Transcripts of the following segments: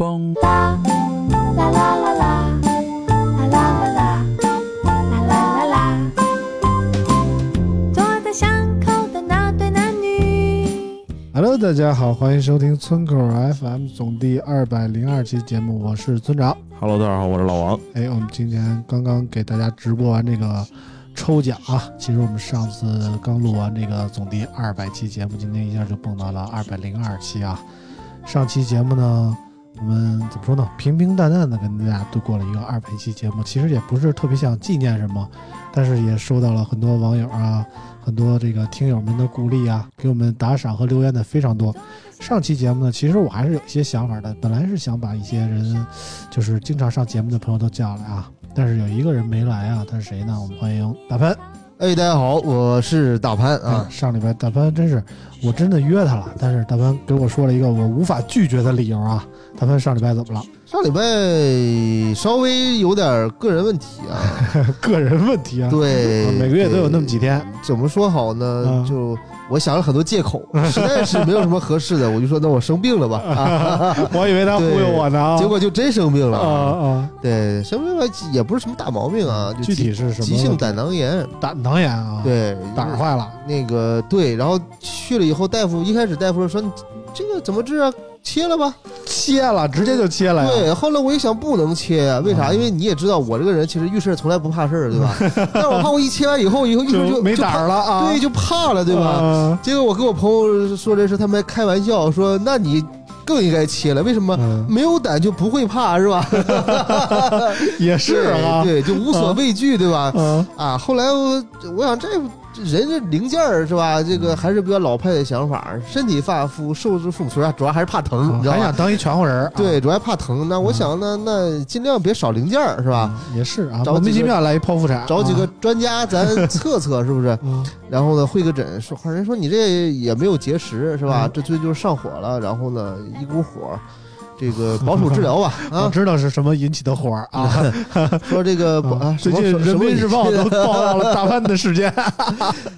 嘣！啦啦啦啦啦啦啦啦啦啦啦啦。坐在巷口的那对男女。Hello，大家好，欢迎收听村口 FM 总第二百零二期节目，我是村长。Hello，大家好，我是老王。哎，我们今天刚刚给大家直播完这个抽奖啊，其实我们上次刚录完这个总第二百期节目，今天一下就蹦到了二百零二期啊。上期节目呢，我们怎么说呢？平平淡淡的跟大家度过了一个二百期节目，其实也不是特别想纪念什么，但是也收到了很多网友啊，很多这个听友们的鼓励啊，给我们打赏和留言的非常多。上期节目呢，其实我还是有一些想法的，本来是想把一些人，就是经常上节目的朋友都叫来啊，但是有一个人没来啊，他是谁呢？我们欢迎大潘哎，大家好，我是大潘啊啊。。上礼拜大潘真是，我真的约他了，但是大潘给我说了一个我无法拒绝的理由啊。大潘上礼拜怎么了？上礼拜稍微有点个人问题啊，个人问题啊。对啊，每个月都有那么几天。怎么说好呢嗯？就我想了很多借口，实在是没有什么合适的，我就说那我生病了吧啊，我以为他忽悠我呢啊。结果就真生病了啊啊，对，生病了也不是什么大毛病啊，就具体急是什么？急性胆囊炎。胆囊炎啊。，对，胆儿坏了。那个对，然后去了以后，大夫一开始大夫说你这个怎么治啊？切了吧。切了，直接就切了呀。对，后来我一想不能切呀、为啥？啊因为你也知道我这个人其实遇事从来不怕事儿，对吧？但是我怕我一切完以后，以后一会儿就没胆儿了啊。对，就怕了，对吧？啊结果我跟我朋友说这事，他们还开玩笑说，那你更应该切了，为什么？嗯，没有胆就不会怕，是吧？也是啊。对，就无所畏惧，对吧？啊，啊，后来我我想这人这零件儿是吧？这个还是比较老派的想法，身体发肤受之父母，主要主要还是怕疼，你知道吧？还想当一全乎人对，主要怕疼。那我想呢，那尽量别少零件儿，是吧？啊也是啊，莫名找几个其妙来一剖腹产，找几个啊，专家咱测测，是不是？嗯然后呢，会个诊，说人说你这也没有结石，是吧？嗯这最近就是上火了，然后呢，一股火，这个保守治疗吧。我 啊，知道是什么引起的火儿啊。说这个 最近人民日报都报道了大半的事件。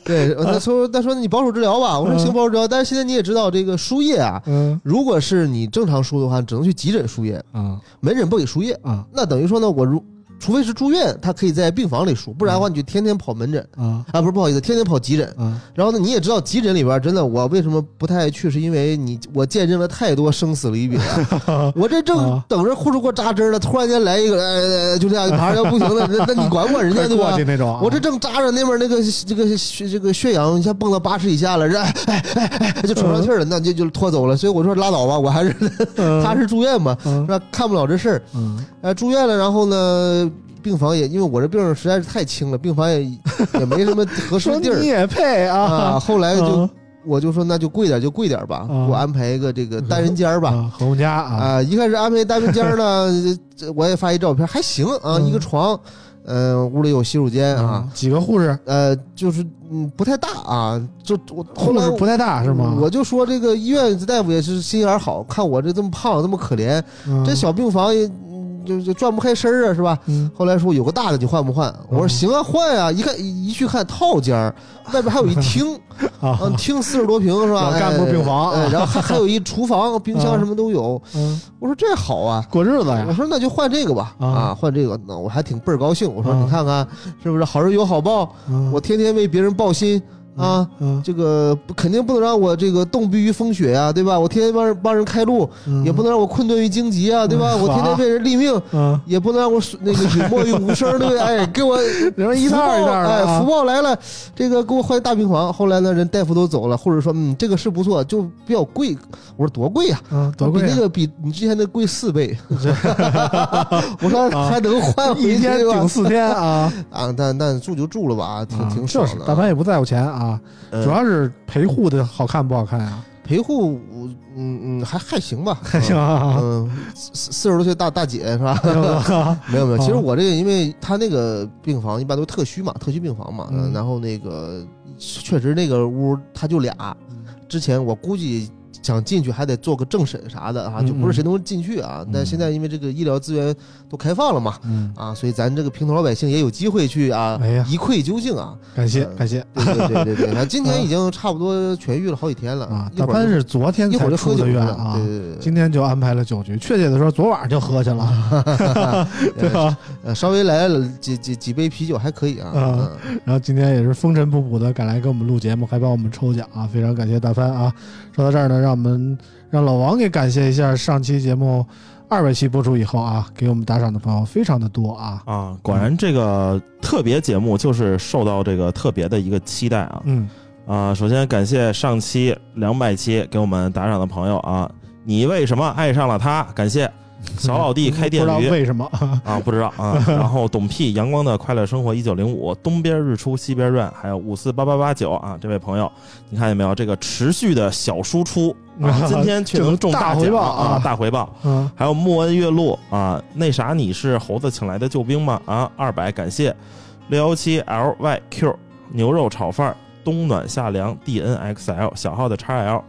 对，他说他说你保守治疗吧，我说嗯行保守治疗，但是现在你也知道这个输液啊，嗯如果是你正常输的话，只能去急诊输液，啊门诊不给输液。啊那等于说呢，我如除非是住院，他可以在病房里输，不然的话你就天天跑门诊啊啊，不是不好意思，天天跑急诊。啊然后呢，你也知道急诊里边真的，我为什么不太爱去，是因为你我见证了太多生死离别。我这正啊等着护士给我扎针呢，突然间来一个，呃，就这样马上要不行了，那那你管管人家 对吧？那种啊。我这正扎着，那边那个这个这个血氧一下蹦到八十以下了，这哎哎哎哎就喘不上气儿了，那就就拖走了。所以我说拉倒吧，我还是嗯踏实住院吧，嗯是吧？看不了这事儿。嗯呃，住院了，然后呢，病房也因为我这病实在是太轻了，病房也 也没什么合适的地儿你也配啊。啊？后来就嗯我就说那就贵点就贵点吧，啊给我安排一个这个单人间儿吧。啊，何鸿家啊啊，一开始安排单人间呢，这我也发一照片，还行啊，嗯一个床，呃，屋里有洗手间啊，几个护士，呃，就是嗯不太大啊，就我后来护士不太大是吗？我就说这个医院大夫也是心眼好，看我这这么胖这么可怜，嗯这小病房也嗯就就转不开身儿啊，是吧？嗯后来说有个大的，你换不换？我说嗯行啊，换啊、一看一一去看套间儿，外边还有一厅，啊嗯，厅四十多平是吧？干部病房哎哎然后还还有一厨房、冰箱啊什么都有。嗯我说这好啊，过日子呀我说那就换这个吧，啊啊，换这个，那我还挺倍儿高兴。我说啊你看看是不是好人有好报？嗯我天天为别人报心啊。嗯这个肯定不能让我这个冻毙于风雪呀、对吧？我天天帮人帮人开路，嗯也不能让我困顿于荆棘啊，对吧？嗯我天天为人立命，嗯也不能让我那个隐没于无声，对不对？哎，给我人一道一道的啊哎，福报来了，这个给我换大病房。后来呢，人大夫都走了，或者说，嗯，这个是不错，就比较贵。我说多贵呀、嗯多贵啊比那个比你之前的贵四倍。我说还能换回去一天顶四天啊，啊，但但住就住了吧，挺挺啊爽的。就是大潘也不在乎钱啊，嗯主要是陪护的好看不好看啊？陪护，嗯嗯，还还行吧，还行啊，嗯，四四十多岁大大姐是吧？没有 没有，其实啊我这个，因为他那个病房一般都特需嘛，特需病房嘛，嗯。然后那个确实那个屋他就俩，嗯。之前我估计想进去还得做个政审啥的啊，嗯就不是谁都能进去啊。但现在因为这个医疗资源都开放了嘛，嗯，啊，所以咱这个平头老百姓也有机会去啊哎，一窥究竟啊。感谢嗯感谢对对对对对，反正今天已经差不多痊愈了好几天了啊，大潘是昨天才出的院啊对，对对对今天就安排了酒局，确切的说，昨晚上就喝去了，对吧？呃，稍微来了几几几杯啤酒还可以啊。然后今天也是风尘仆仆的赶来给我们录节目，还帮我们抽奖啊，非常感谢大潘啊！说到这儿呢，让我们让老王给感谢一下上期节目二百期播出以后啊，给我们打赏的朋友非常的多啊，啊，果然这个特别节目就是受到这个特别的一个期待啊嗯，啊！首先感谢上期两百期给我们打赏的朋友啊，你为什么爱上了他？感谢 小老弟开电不知道驴为什么，啊，不知道啊。然后董屁阳光的快乐生活一九零五东边日出西边转，还有五四八八八九啊，这位朋友，你看见没有？这个持续的小输出啊，今天却 能中大回报奖啊啊，大回报。嗯，还有莫恩月露啊，那啥你是猴子请来的救兵吗？啊，二百感谢六幺七 LYQ 牛肉炒饭冬暖夏凉 DNXL 小号的 XL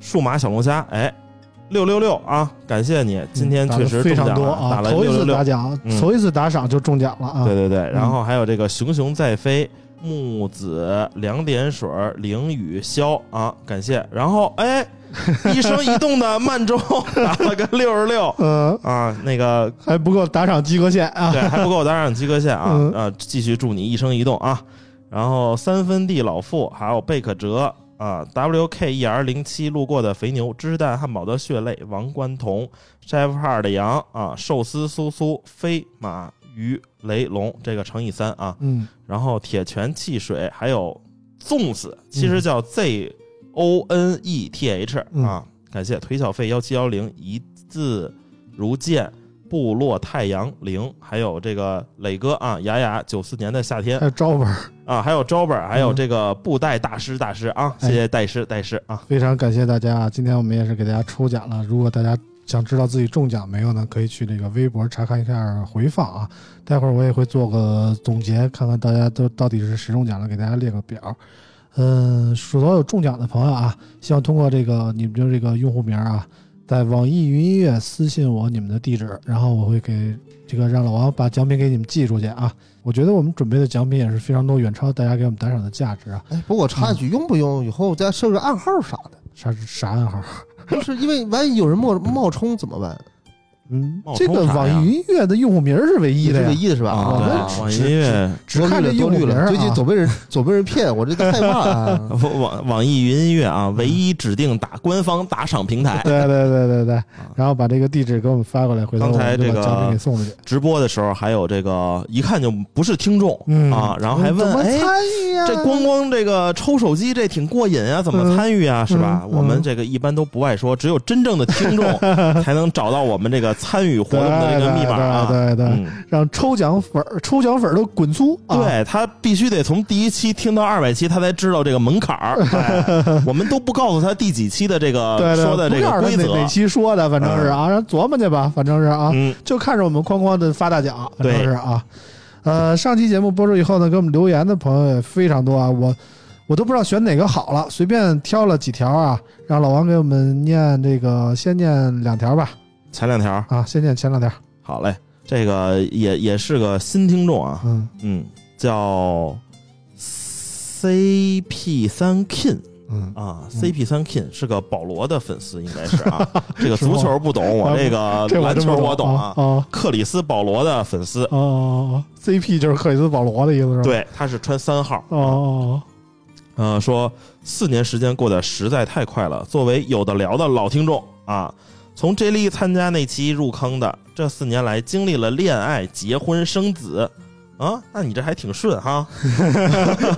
数码小龙虾哎六六六啊，感谢你，今天确实非常多啊，打了头一六六打奖，嗯头一次打赏就中奖了啊，对对对，然后还有这个熊熊在飞。木子两点水凌雨潇啊，感谢。然后哎，一生一动的 慢舟打了个六十六嗯，啊，那个还不够打赏及格线啊，对，还不够打赏及格线啊！嗯啊，继续祝你一生一动啊！然后三分地老傅，还有贝克哲啊，WKER 零七路过的肥牛，芝士蛋汉堡的血泪，王冠彤，Chef Hard 的羊啊，寿司苏苏，飞马鱼雷龙，这个乘以三啊！嗯，然后铁拳汽水，还有粽子，其实叫 Z O N E T H 嗯啊！感谢腿小费幺七幺零一字如剑。部落太阳零，还有这个磊哥啊，雅雅九四年的夏天还有招本儿，啊，还有 Jober，，还有嗯这个布袋大师大师啊，哎谢谢戴师戴师啊，非常感谢大家啊！今天我们也是给大家抽奖了。如果大家想知道自己中奖没有呢，可以去这个微博查看一下回放啊。待会儿我也会做个总结，看看大家都到底是谁中奖了，给大家列个表。嗯，所有中奖的朋友啊，希望通过这个你们的这个用户名啊，在网易云音乐私信我你们的地址，然后我会给这个让老王把奖品给你们寄出去啊。我觉得我们准备的奖品也是非常多，远超大家给我们打赏的价值啊。哎，不过我插一句，用不用以后再设个暗号啥的？啥啥暗号？就是因为万一有人冒冒充怎么办？嗯，这个网易云音乐的用户名是唯一的，唯一的是吧？啊，我们对，网易音乐只看这。用户名啊最近总被人总被人骗，我这个害怕啊。网网网易云音乐啊，唯一指定打官方打赏平台。对对对对对，然后把这个地址给我们发过来，回头刚才我们这个奖品给送出去。直播的时候还有这个一看就不是听众嗯啊，然后还问怎么哎。参与呀？这光光这个抽手机，这挺过瘾啊，怎么参与啊？是吧？嗯我们这个一般都不爱说，只有真正的听众 才能找到我们这个参与活动的这个密码啊。对对让抽奖粉儿抽奖粉儿都滚粗啊！对他必须得从第一期听到二百期，他才知道这个门槛儿。哎我们都不告诉他第几期的这个说的这个规则哪哪。期说的，反正是啊，让琢磨去吧，反正是啊，嗯，就看着我们哐哐的发大奖，反正是啊。呃，上期节目播出以后呢，给我们留言的朋友也非常多啊，我我都不知道选哪个好了，随便挑了几条啊，让老王给我们念这个，先念两条吧，前两条。啊，先念前两条，好嘞，这个也也是个新听众啊，嗯。嗯，叫 CP 三 King 嗯，啊，CP 三 King 是个保罗的粉丝，应该是啊。这个足球不懂，我这个篮球我懂啊。啊克里斯保罗的粉丝，哦哦，CP 就是克里斯保罗的意思是吧？，对，他是穿三号。哦哦呃，说四年时间过得实在太快了。作为有的聊的老听众啊，从 J 莉参加那期入坑的，这四年来经历了恋爱、结婚、生子啊，那你这还挺顺哈哦，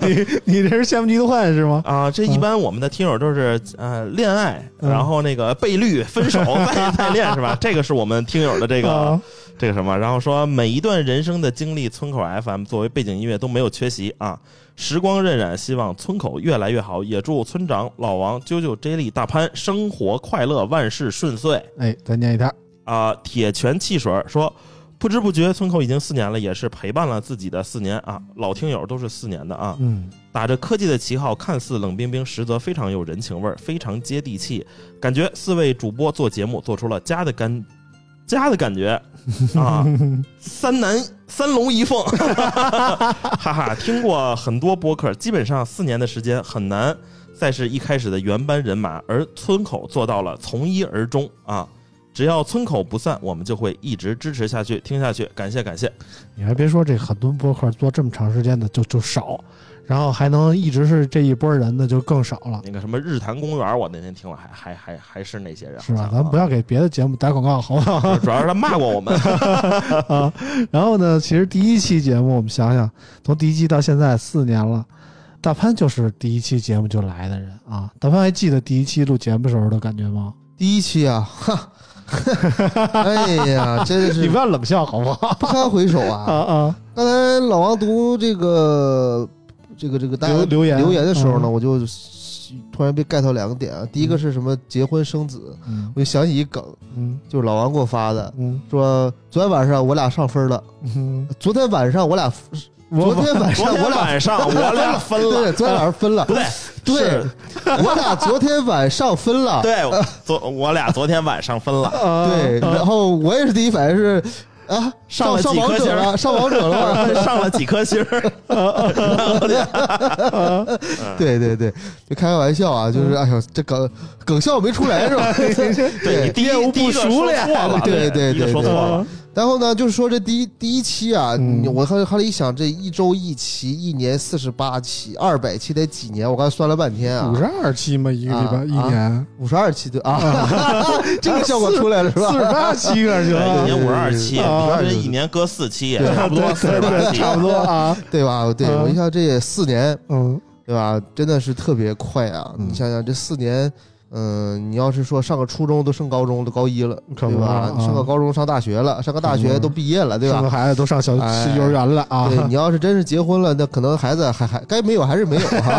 你你这是羡慕嫉妒恨是吗？啊！这一般我们的听友都是呃恋爱，嗯然后那个被绿、分手再 再恋是吧？这个是我们听友的这个啊这个什么，然后说每一段人生的经历，村口 FM 作为背景音乐都没有缺席啊。时光荏苒，希望村口越来越好，也祝村长老王、啾啾、J 莉、大潘生活快乐，万事顺遂哎，再念一条，啊！铁拳汽水说，不知不觉村口已经四年了，也是陪伴了自己的四年啊。老听友都是四年的啊，嗯，打着科技的旗号，看似冷冰冰，实则非常有人情味儿，非常接地气。感觉四位主播做节目做出了家的感家的感觉 啊，三男三龙一凤，哈哈！听过很多播客，基本上四年的时间很难再是一开始的原班人马，而村口做到了从一而终啊。只要村口不散，我们就会一直支持下去、听下去。感谢感谢，你还别说，这很多播客做这么长时间的就就少，然后还能一直是这一波人的就更少了，那个什么日坛公园，我那天听了还还还还是那些人，是吧？咱不要给别的节目打广告，好不好？主要是他骂过我们，啊，然后呢，其实第一期节目我们想想，从第一期到现在四年了，大潘就是第一期节目就来的人啊。大潘还记得第一期录节目时候的感觉吗？第一期啊，哈，哎呀，真的是你不要冷笑好不好？不堪回首啊啊！啊，刚才老王读这个这个这个大家留留言留言的时候呢，嗯。我就突然被 get 到两个点啊。第一个是什么？结婚生子，嗯。我就想起一梗，嗯。就是老王给我发的，嗯。说昨天晚上我俩上分了，嗯，昨天晚上我俩，昨天晚上 我俩晚上我俩分了，对，昨天晚上分了，不对，对，我俩昨天晚上分了，对，昨我俩昨天晚上分了，啊对，然后我也是第一反应是啊，上了上几颗星儿王者了，上王者了吗？上了几颗星儿，对对对，就开个玩笑啊，就是哎呦，这梗梗笑没出来是吧？对你第业务不一第一个熟练说错了，对对对说错了，然后呢，就是说这第一第一期啊，嗯我后来后来一想，这一周一期，一年四十八期，二百期得几年？我刚才算了半天啊五，十二期嘛，一个礼拜啊一年，五十二期对啊，这个效果出来了是吧？四十八期个行对一年啊，五十二期，啊平均一年搁四期，也差不多四十八期，差不多啊，对吧？对嗯我一想这也四年，嗯对吧？真的是特别快啊！嗯你想想这四年，嗯、你要是说上个初中都升高中，都高一了，可不对吧？啊上个高中上大学了，上个大学都毕业了，对吧？孩子都上小哎幼儿园了啊，对你要是真是结婚了，那可能孩子还还该没有还是没有 哈。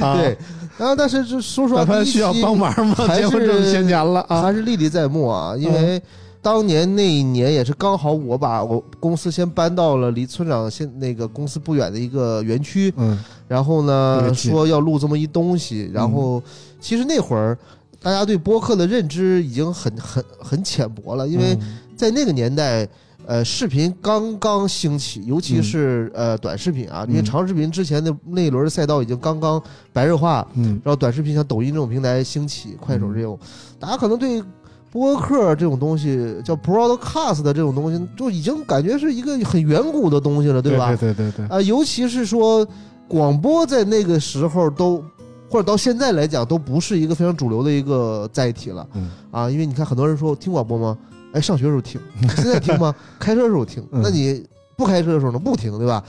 啊。对，然后但是这说实话，大潘第一期需要帮忙吗？还结婚这么些年了啊，还是历历在目啊，因为当年那一年也是刚好我把我公司先搬到了离村长现那个公司不远的一个园区，嗯。然后呢说要录这么一东西，然后其实那会儿大家对播客的认知已经很很很浅薄了，因为嗯在那个年代。呃，视频刚刚兴起，尤其是、呃短视频啊，因为嗯长视频之前的那一轮赛道已经刚刚白热化，嗯然后短视频像抖音这种平台兴起，快手这种，大家可能对播客这种东西叫 broadcast 的这种东西，就已经感觉是一个很远古的东西了，对吧？对对对对，啊、尤其是说广播在那个时候都，或者到现在来讲，都不是一个非常主流的一个载体了。嗯啊，因为你看很多人说听广播吗？哎，上学的时候听，现在听吗？开车的时候听。嗯那你不开车的时候呢？不听，对吧？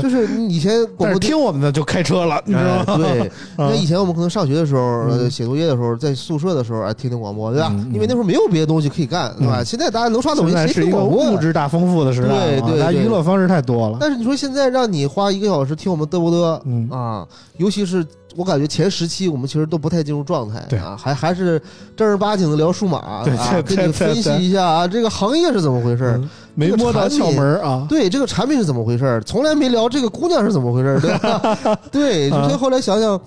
就是你以前 广播听我们的就开车了，你知道吗？哎对，啊那以前我们可能上学的时候，写作业的时候，在宿舍的时候，哎，听听广播，对吧？因为那时候没有别的东西可以干，对吧？嗯现在大家能刷抖音，谁现在是一个听广播物质大丰富的时代啊，大家对对对娱乐方式太多了。但是你说现在让你花一个小时听我们嘚不嘚嗯啊？尤其是我感觉前十期我们其实都不太进入状态对啊，还还是正儿八经的聊数码对啊，跟你分析一下啊，这个行业是怎么回事儿？嗯没摸到窍门啊，对，这个产品是怎么回事儿？从来没聊这个姑娘是怎么回事儿，对吧？对，啊所以后来想想，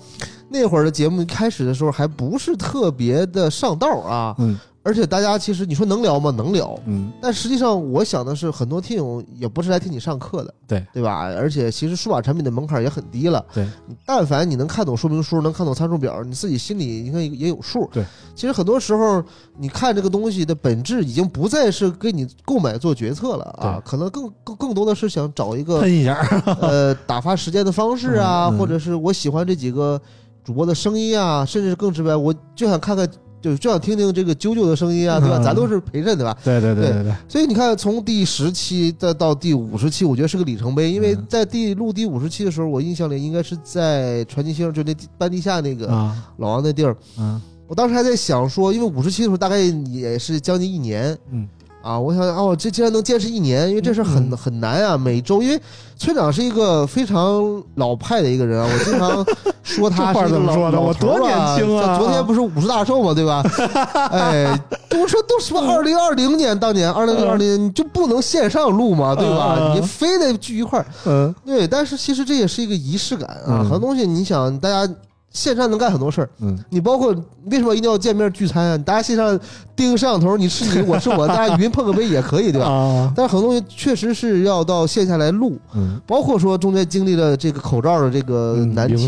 那会儿的节目开始的时候还不是特别的上道啊，嗯而且大家其实你说能聊吗？能聊，嗯但实际上我想的是，很多听友也不是来听你上课的，对对吧？而且其实数码产品的门槛也很低了，对，但凡你能看懂说明书，能看懂参数表，你自己心里应该也有数。对，其实很多时候你看这个东西的本质已经不再是给你购买做决策了啊，可能更更更多的是想找一个喷一下，呃打发时间的方式啊，嗯嗯或者是我喜欢这几个主播的声音啊，甚至是更直白，我就想看看。就就想听听这个啾啾的声音啊，对吧？嗯咱都是陪衬，对吧？对对对对对对，所以你看，从第十期再到第五十期，我觉得是个里程碑。因为嗯在第录第五十期的时候，我印象里应该是在传奇星，就那半地下那个啊老王那地儿。嗯我当时还在想说，因为五十期的时候大概也是将近一年嗯啊，我想哦，这竟然能坚持一年，因为这事很、嗯很难啊。每周，因为村长是一个非常老派的一个人啊，我经常 说他话是一个老怎么说的我多年轻啊昨天不是五十大寿嘛，对吧？哎，我说都说二零二零年，当年二零二零年你就不能线上录嘛，对吧？你非得聚一块儿，嗯对。但是其实这也是一个仪式感啊，嗯很多东西你想大家。线上能干很多事儿，嗯你包括为什么一定要见面聚餐啊？大家线上盯个摄像头，你是你，我是我，大家语音碰个杯也可以，对吧？啊但是很多东西确实是要到线下来录，嗯包括说中间经历了这个口罩的这个嗯难题，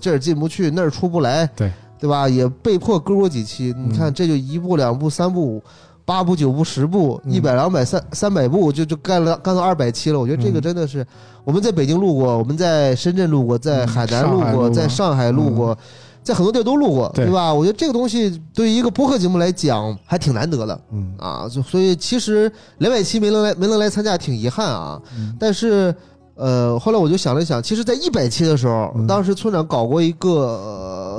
这儿进不去，那儿出不来，对对吧？也被迫割过几期，嗯你看这就一步两步三步。八部九部十步，嗯一百两百三三百部，就就干了干到二百期了。我觉得这个嗯真的是，我们在北京录过，我们在深圳录过，在嗯海南录过，在上海录过，在很多地儿都录过，对对吧？我觉得这个东西对于一个播客节目来讲还挺难得的。嗯啊，就所以其实两百期没能来没能来参加，挺遗憾啊。嗯但是呃，后来我就想了想，其实，在一百期的时候，嗯当时村长搞过一个、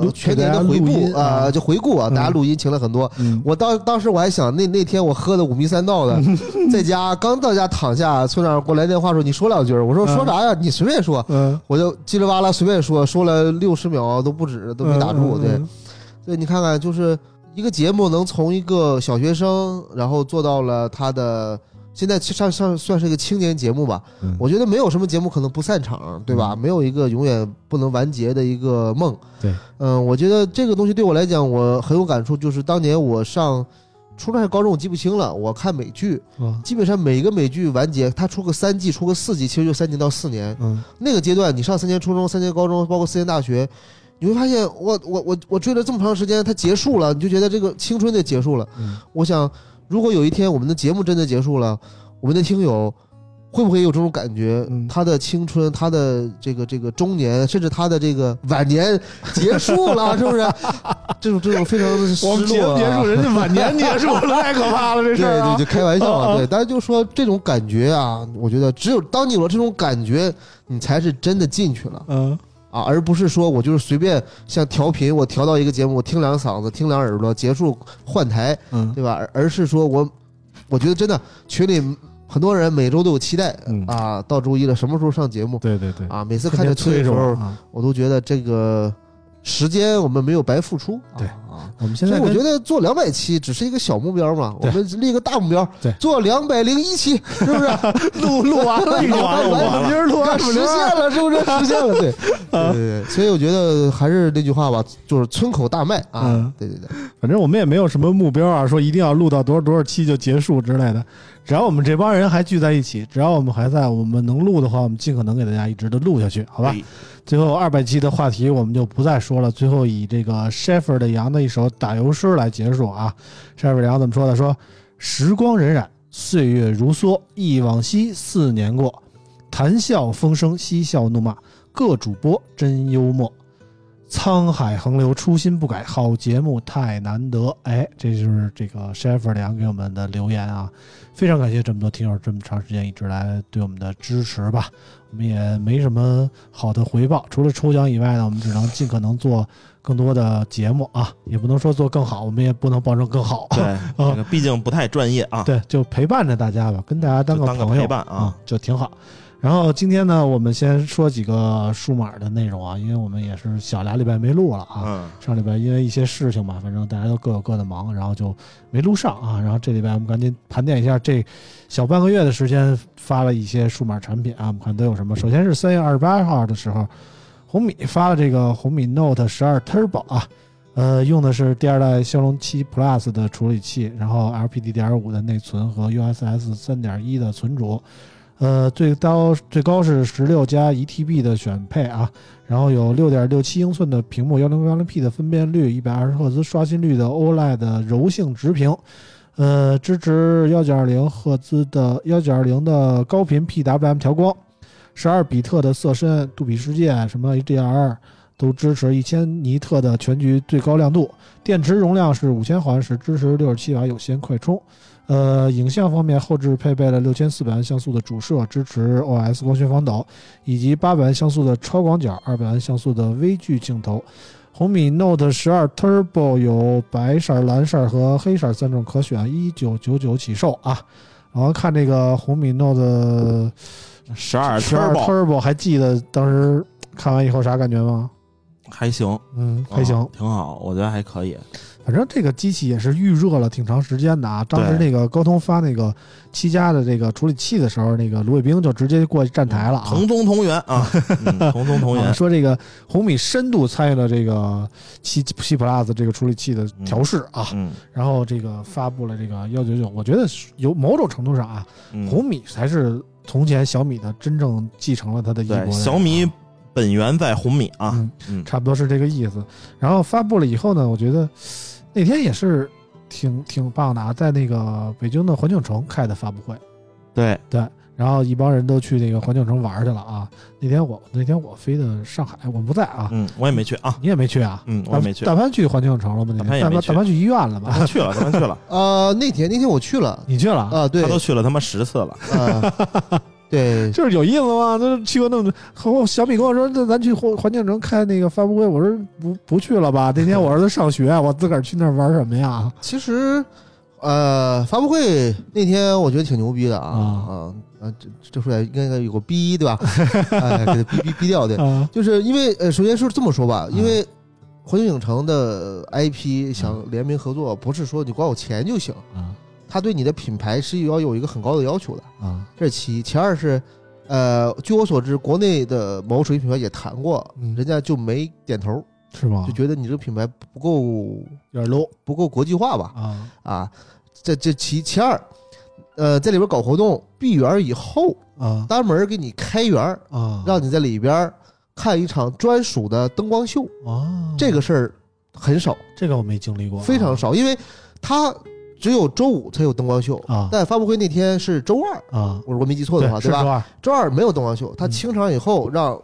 呃全年的回给大家录音顾啊、啊就回顾啊，嗯大家录音请了很多。嗯我当当时我还想，那那天我喝的五迷三道的，在家刚到家躺下，村长给我来电话说：“你说两句。”我说：“嗯说啥呀？你随便说。嗯我就叽里哇啦随便说，说了六十秒都不止，都没打住。对，嗯对，你看看，就是一个节目能从一个小学生，然后做到了他的现在上上算是一个青年节目吧。嗯我觉得没有什么节目可能不散场，对吧？嗯没有一个永远不能完结的一个梦。对，嗯，我觉得这个东西对我来讲，我很有感触。就是当年我上初中还是高中，我记不清了。我看美剧，啊基本上每一个美剧完结，它出个三季，出个四季，其实就三年到四年。嗯那个阶段，你上三年初中、三年高中，包括四年大学，你会发现，我我我我追了这么长时间，它结束了，你就觉得这个青春就结束了。嗯我想，如果有一天我们的节目真的结束了，我们的听友会不会有这种感觉？嗯他的青春，他的这个这个中年，甚至他的这个晚年结束了，是不是？这种这种非常的失我们节落、结束，人家晚年结束了，太可怕了，这对事儿啊对，就开玩笑啊啊，对，但是就说这种感觉啊，我觉得只有当你有了这种感觉，你才是真的进去了。嗯啊，而不是说我就是随便像调频，我调到一个节目，我听两嗓子，听两耳朵，结束换台，嗯对吧？而而是说我，我觉得真的群里很多人每周都有期待、嗯啊，到周一了，什么时候上节目对对对，啊？每次看着推的时候，啊，我都觉得这个时间我们没有白付出。对啊，我们现在我觉得做两百期只是一个小目标嘛，我们立个大目标，对。做两百零一期，是不是？录录 完了，录完了录录完了。今儿录完实现了，是不是？实现了，对，对对对。所以我觉得还是那句话吧，就是村口大卖啊嗯，对对对，反正我们也没有什么目标啊，说一定要录到多少多少期就结束之类的。只要我们这帮人还聚在一起，只要我们还在，我们能录的话，我们尽可能给大家一直的录下去，好吧？哎最后二百期的话题我们就不再说了，最后以这个 Sheffer 的羊的一首打油诗来结束啊。Sheffer 的羊怎么说的？说时光荏苒，岁月如梭，忆往昔四年过，谈笑风生，嬉笑怒骂，各主播真幽默。沧海横流，初心不改，好节目太难得。哎，这就是这个 Sheffer 的羊给我们的留言啊，非常感谢这么多听友这么长时间一直来对我们的支持吧。我们也没什么好的回报，除了抽奖以外呢，我们只能尽可能做更多的节目啊，也不能说做更好，我们也不能保证更好。对，这个毕竟不太专业啊。对，就陪伴着大家吧，跟大家当个朋友陪伴啊就挺好。然后今天呢，我们先说几个数码的内容啊，因为我们也是小俩礼拜没录了啊。嗯，上礼拜因为一些事情嘛，反正大家都各有各的忙，然后就没录上啊。然后这礼拜我们赶紧盘点一下这小半个月的时间发了一些数码产品啊，我们看都有什么。首先是三月二十八号的时候，红米发了这个红米 Note 十二 Turbo 啊，呃，用的是第二代骁龙七 Plus 的处理器，然后 LPDDR5 的内存和 USS 三点一的存储。呃，最高最高是十六加一 TB 的选配啊，然后有六点六七英寸的屏幕，幺零八零 P 的分辨率，一百二十赫兹刷新率的 OLED 柔性直屏，呃，支持幺九二零赫兹的幺九二零的高频 PWM 调光，十二比特的色深，杜比世界什么 HDR 都支持一千尼特的全局最高亮度，电池容量是五千毫安时，支持六十七瓦有线快充。呃，影像方面，后置配备了六千四百万像素的主摄，支持 OS 光学防抖，以及八百万像素的超广角、二百万像素的微距镜头。红米 Note 十二 Turbo 有白色、蓝色和黑色三种可选，一九九九起售啊。然后看这个红米 Note 十二十二 Turbo Turbo，还记得当时看完以后啥感觉吗？还行，嗯，还行。哦挺好，我觉得还可以。反正这个机器也是预热了挺长时间的啊。当时那个高通发那个七加的这个处理器的时候，那个卢伟冰就直接过去站台了啊。同宗同源啊，嗯同宗同啊源。说这个红米深度参与了这个七七 Plus 这个处理器的调试啊，嗯然后这个发布了这个幺九九，我觉得有某种程度上啊，嗯，红米才是从前小米呢真正继承了它的衣钵的对人啊。小米本源在红米啊，嗯，嗯差不多是这个意思。然后发布了以后呢，我觉得那天也是挺挺棒的啊，在那个北京的环球城开的发布会，对，对，然后一帮人都去那个环球城玩去了啊。那天我那天我飞的上海，我不在啊，嗯，我也没去啊，你也没去啊？嗯，我也没去大，潘去环球影城了吗？那天大大潘也没去潘大潘去医院了大吧？潘去了，大潘去了，呃，那天那天我去了你去了？啊，对他，都去了他妈十次了，啊，对，就是有意思吗？那去过那么多，后小米跟我说，那咱去环环球影城开那个发布会，我说不不去了吧？那天我儿子上学，我自个儿去那儿玩什么呀？其实，呃，发布会那天我觉得挺牛逼的啊啊啊啊！这这说来应该有个逼对吧？哎，给他逼逼逼掉对，啊就是因为呃，首先是这么说吧，因为环球影城的 IP 想联名合作，不是说你光有钱就行，啊他对你的品牌是要有一个很高的要求的，啊！这是其一。其二是，呃，据我所知，国内的某手机品牌也谈过，嗯人家就没点头，是吗就？觉得你这个品牌不够有点 low 不够国际化吧？啊啊，这这其其二，呃，在里边搞活动，闭园以后啊单门给你开园，啊！让你在里边看一场专属的灯光秀，啊，这个事儿很少，这个我没经历过，非常少，因为它只有周五才有灯光秀，啊但发布会那天是周二，啊，我如果没记错的话，对吧？周二？周二没有灯光秀，它嗯清场以后让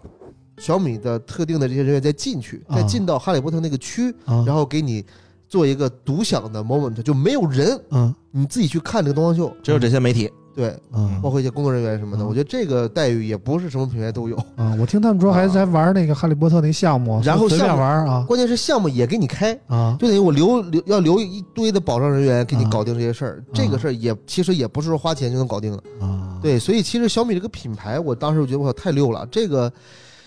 小米的特定的这些人员再进去，啊再进到哈利波特那个区，啊，然后给你做一个独享的 moment，就没有人，嗯你自己去看这个东方秀。只有这些媒体，对，嗯包括一些工作人员什么的，嗯我觉得这个待遇也不是什么品牌都有。啊，我听他们说还啊在玩那个哈利波特那项目，然后随便项目玩啊关键是项目也给你开，啊就等于我留留要留一堆的保障人员给你啊搞定这些事儿。这个事儿也其实也不是说花钱就能搞定的。啊！对，所以其实小米这个品牌，我当时我觉得我操太溜了，这个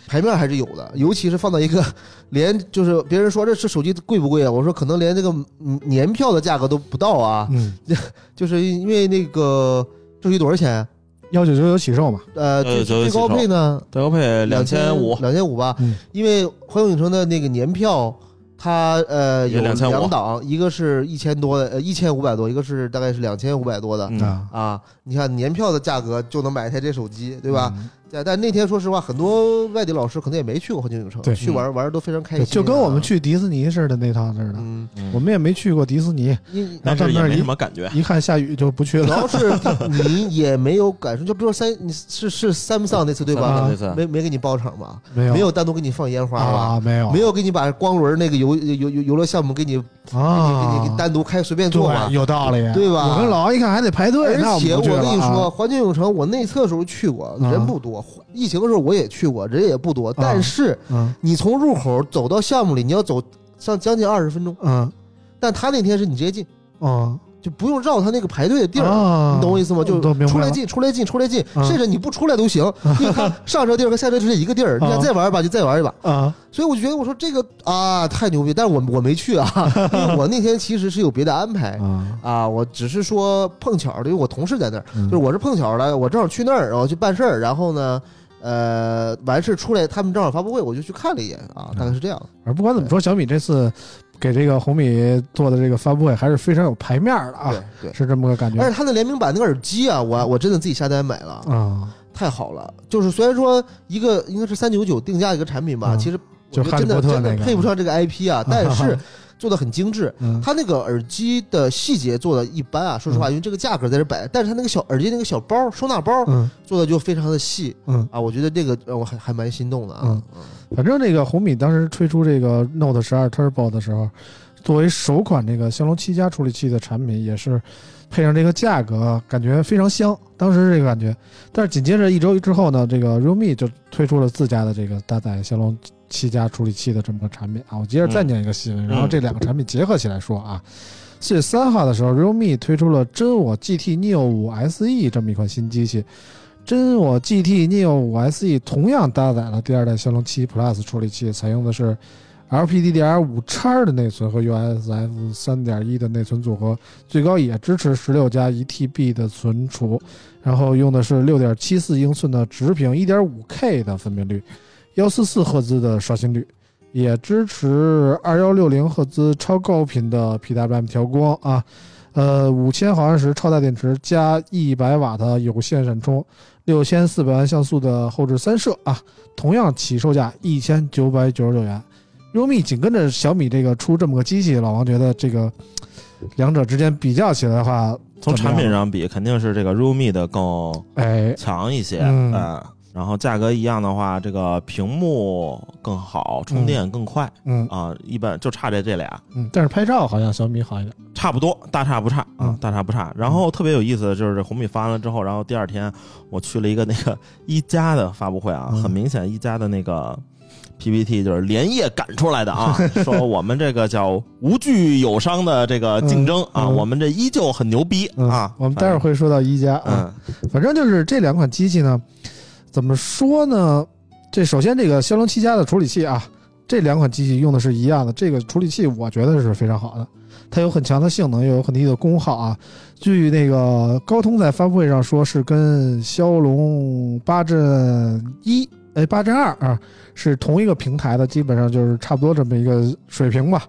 牌面还是有的，尤其是放到一个 连就是别人说这是手机贵不贵啊？我说可能连这个嗯年票的价格都不到啊，嗯，就是因为那个这手机多少钱啊？幺九九九起售嘛，呃，最最高配呢最高配两千五，两千五吧。嗯因为环球影城的那个年票，它呃有两档，一个是一千多的，呃一千五百多，一个是大概是两千五百多的。嗯啊，啊，你看年票的价格就能买一台这手机，对吧？嗯？但但那天说实话，很多外地老师可能也没去过环球影城，对去玩玩都非常开对，心、就跟我们，去迪士尼似的那趟似的，嗯，嗯我们也没去过迪士尼，你但是也没什么感觉，一看下雨就不去了主。要是你也没有感受，就比如说三，你是是三不上那次对吧？啊那次没没给你包场吧？没有没有单独给你放烟花吧？啊，没有没有给你把光轮那个游游游游乐项目给你给你啊，给你单独开随便做吧，？有道理，对吧我跟老王一看还得排队，而且我跟你说，，环球影城我内测的时候去过，啊人不多；疫情的时候我也去过，人也不多。但是嗯你从入口走到项目里，你要走上将近二十分钟。嗯但他那天是你直接进，嗯就不用绕他那个排队的地儿。啊，你懂我意思吗？就出来进，出来进，出来进，啊。甚至你不出来都行，因为他上车地儿和下车地儿是一个地儿，你想再玩一把就再玩一把。啊。所以我就觉得我说这个啊太牛逼，但是我我没去啊，因为我那天其实是有别的安排啊，啊，我只是说碰巧的，因为我同事在那儿，嗯。就是我是碰巧的，我正好去那儿，然后去办事儿，然后呢，呃，完事出来，他们正好发布会，我就去看了一眼啊，大概是这样。而不管怎么说，小米这次给这个红米做的这个发布会还是非常有排面的啊对，对，是这么个感觉。而且它的联名版那个耳机啊，我我真的自己下单买了，啊，太好了。就是虽然说一个应该是三九九定价一个产品吧，嗯其实就我觉得真的真的配不上这个 IP 啊，但是 做的很精致。嗯它那个耳机的细节做的一般啊，说实话，嗯因为这个价格在这摆，但是它那个小耳机那个小包收纳包嗯做的就非常的细嗯，啊，我觉得这个让我还还蛮心动的啊。嗯反正这个红米当时推出这个 Note 十二 Turbo 的时候，作为首款这个骁龙七加处理器的产品，也是配上这个价格，感觉非常香。当时这个感觉，但是紧接着一周之后呢，这个 realme 就推出了自家的这个搭载骁龙七加处理器的这么个产品啊。我接着再念一个新闻，然后这两个产品结合起来说啊，四月三号的时候，realme 推出了真我 GT Neo 五 SE 这么一款新机器。真我 GT Neo 五 SE 同样搭载了第二代骁龙七 Plus 处理器，采用的是 LPDDR 五叉的内存和 USF 三点一的内存组合，最高也支持十六加一 TB 的存储，然后用的是六点七四英寸的直屏，一点五 K 的分辨率，幺四四赫兹的刷新率，也支持二幺六零赫兹超高频的 PWM 调光啊，呃，五千毫安时超大电池加一百瓦的有线闪充。六千四百万像素的后置三摄啊，同样起售价一千九百九十九元。realme 紧跟着小米这个出这么个机器，老王觉得这个两者之间比较起来的话，从产品上比，肯定是这个 realme 的更哎，强一些，嗯啊然后价格一样的话，这个屏幕更好，充电更快、嗯啊，一般就差这这俩，嗯，但是拍照好像小米好一点。差不多，大差不差啊嗯，大差不差。然后特别有意思的就是这红米发完了之后，然后第二天我去了一个那个一加的发布会啊，嗯很明显一加的那个 PPT 就是连夜赶出来的啊，说我们这个叫无惧友商的这个竞争啊，我们这依旧很牛逼嗯啊。我们待会儿会说到一加啊，嗯反正就是这两款机器呢，怎么说呢？这首先这个骁龙七加的处理器啊，这两款机器用的是一样的，这个处理器我觉得是非常好的，它有很强的性能，又有很低的功耗啊。据那个高通在发布会上说，是跟骁龙八阵一。哎，八阵二啊，是同一个平台的，基本上就是差不多这么一个水平吧。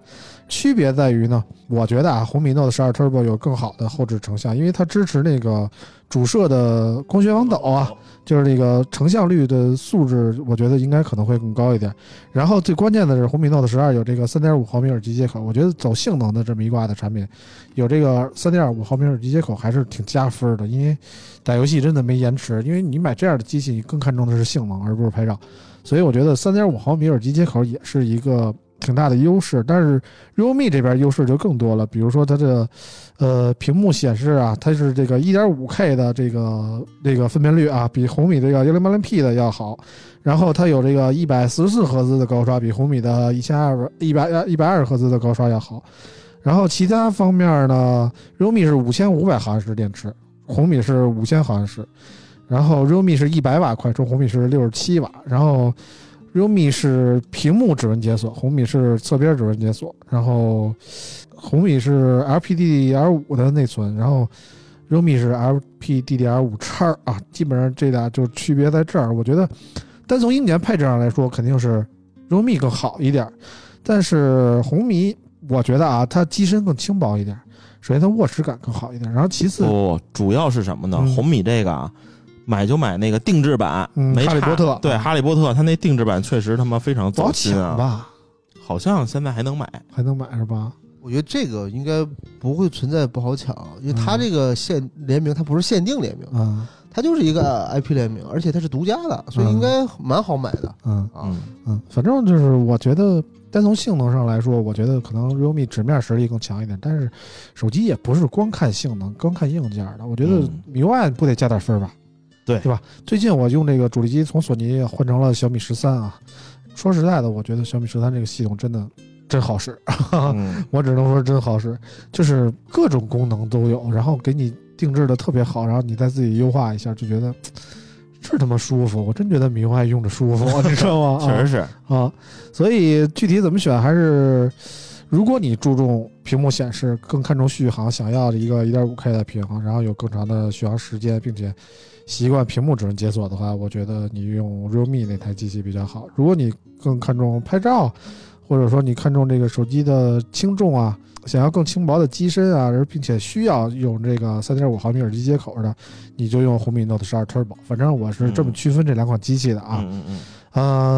区别在于呢，我觉得啊，红米 Note 十二 Turbo 有更好的后置成像，因为它支持那个主摄的光学防抖啊，就是那个成像率的素质，我觉得应该可能会更高一点。然后最关键的是，红米 Note 十二有这个三点五毫米耳机接口，我觉得走性能的这么一挂的产品，有这个三点五毫米耳机接口还是挺加分的，因为打游戏真的没延迟，因为你买这样的机器，你更看重的是性能而不是拍照，所以我觉得三点五毫米耳机接口也是一个挺大的优势。但是 realme 这边优势就更多了，比如说它这呃屏幕显示啊，它是这个一点五 K 的这个这个分辨率啊，比红米这个幺零八零 P 的要好。然后它有这个一百四十四赫兹的高刷，比红米的一千二百一百一百二十赫兹的高刷要好。然后其他方面呢，realme 是五千五百毫安时电池，红米是五千毫安时。然后 realme 是一百瓦快充，红米是六十七瓦。然后 realme 是屏幕指纹解锁，红米是侧边指纹解锁。然后红米是 LPDDR5 的内存，然后 realme 是 LPDDR5 叉啊。基本上这俩就区别在这儿。我觉得单从硬件配置上来说，肯定是 realme 更好一点，但是红米我觉得啊，它机身更轻薄一点。首先它握持感更好一点，然后其次，不，主要是什么呢？嗯红米这个啊，买就买那个定制版，嗯没哈利波特对，啊哈利波特，它那定制版确实他妈非常不好走心啊，抢吧？好像现在还能买。还能买是吧？我觉得这个应该不会存在不好抢，因为它嗯这个限联名，它不是限定联名，啊，它就是一个 IP 联名，而且它是独家的，所以应该蛮好买的嗯啊。嗯，嗯，反正就是我觉得单从性能上来说，我觉得可能 realme 纸面实力更强一点，但是手机也不是光看性能，光看硬件的。我觉得嗯 MIUI 不得加点分吧？对对吧？最近我用这个主力机从索尼换成了小米十三啊，说实在的，我觉得小米十三这个系统真的真好使。嗯 我只能说真好使，就是各种功能都有，然后给你定制的特别好，然后你再自己优化一下，就觉得是他妈舒服。我真觉得米 UI 用着舒服，你知道吗？确实是。啊，所以具体怎么选还是，如果你注重屏幕显示，更看重续航，想要一个 1.5K 的屏，然后有更长的续航时间，并且习惯屏幕指纹解锁的话，我觉得你用 realme 那台机器比较好。如果你更看重拍照，或者说你看重这个手机的轻重啊，想要更轻薄的机身啊，而并且需要用这个三点五毫米耳机接口的，你就用红米 Note 十二 Turbo。反正我是这么嗯区分这两款机器的啊。嗯嗯嗯，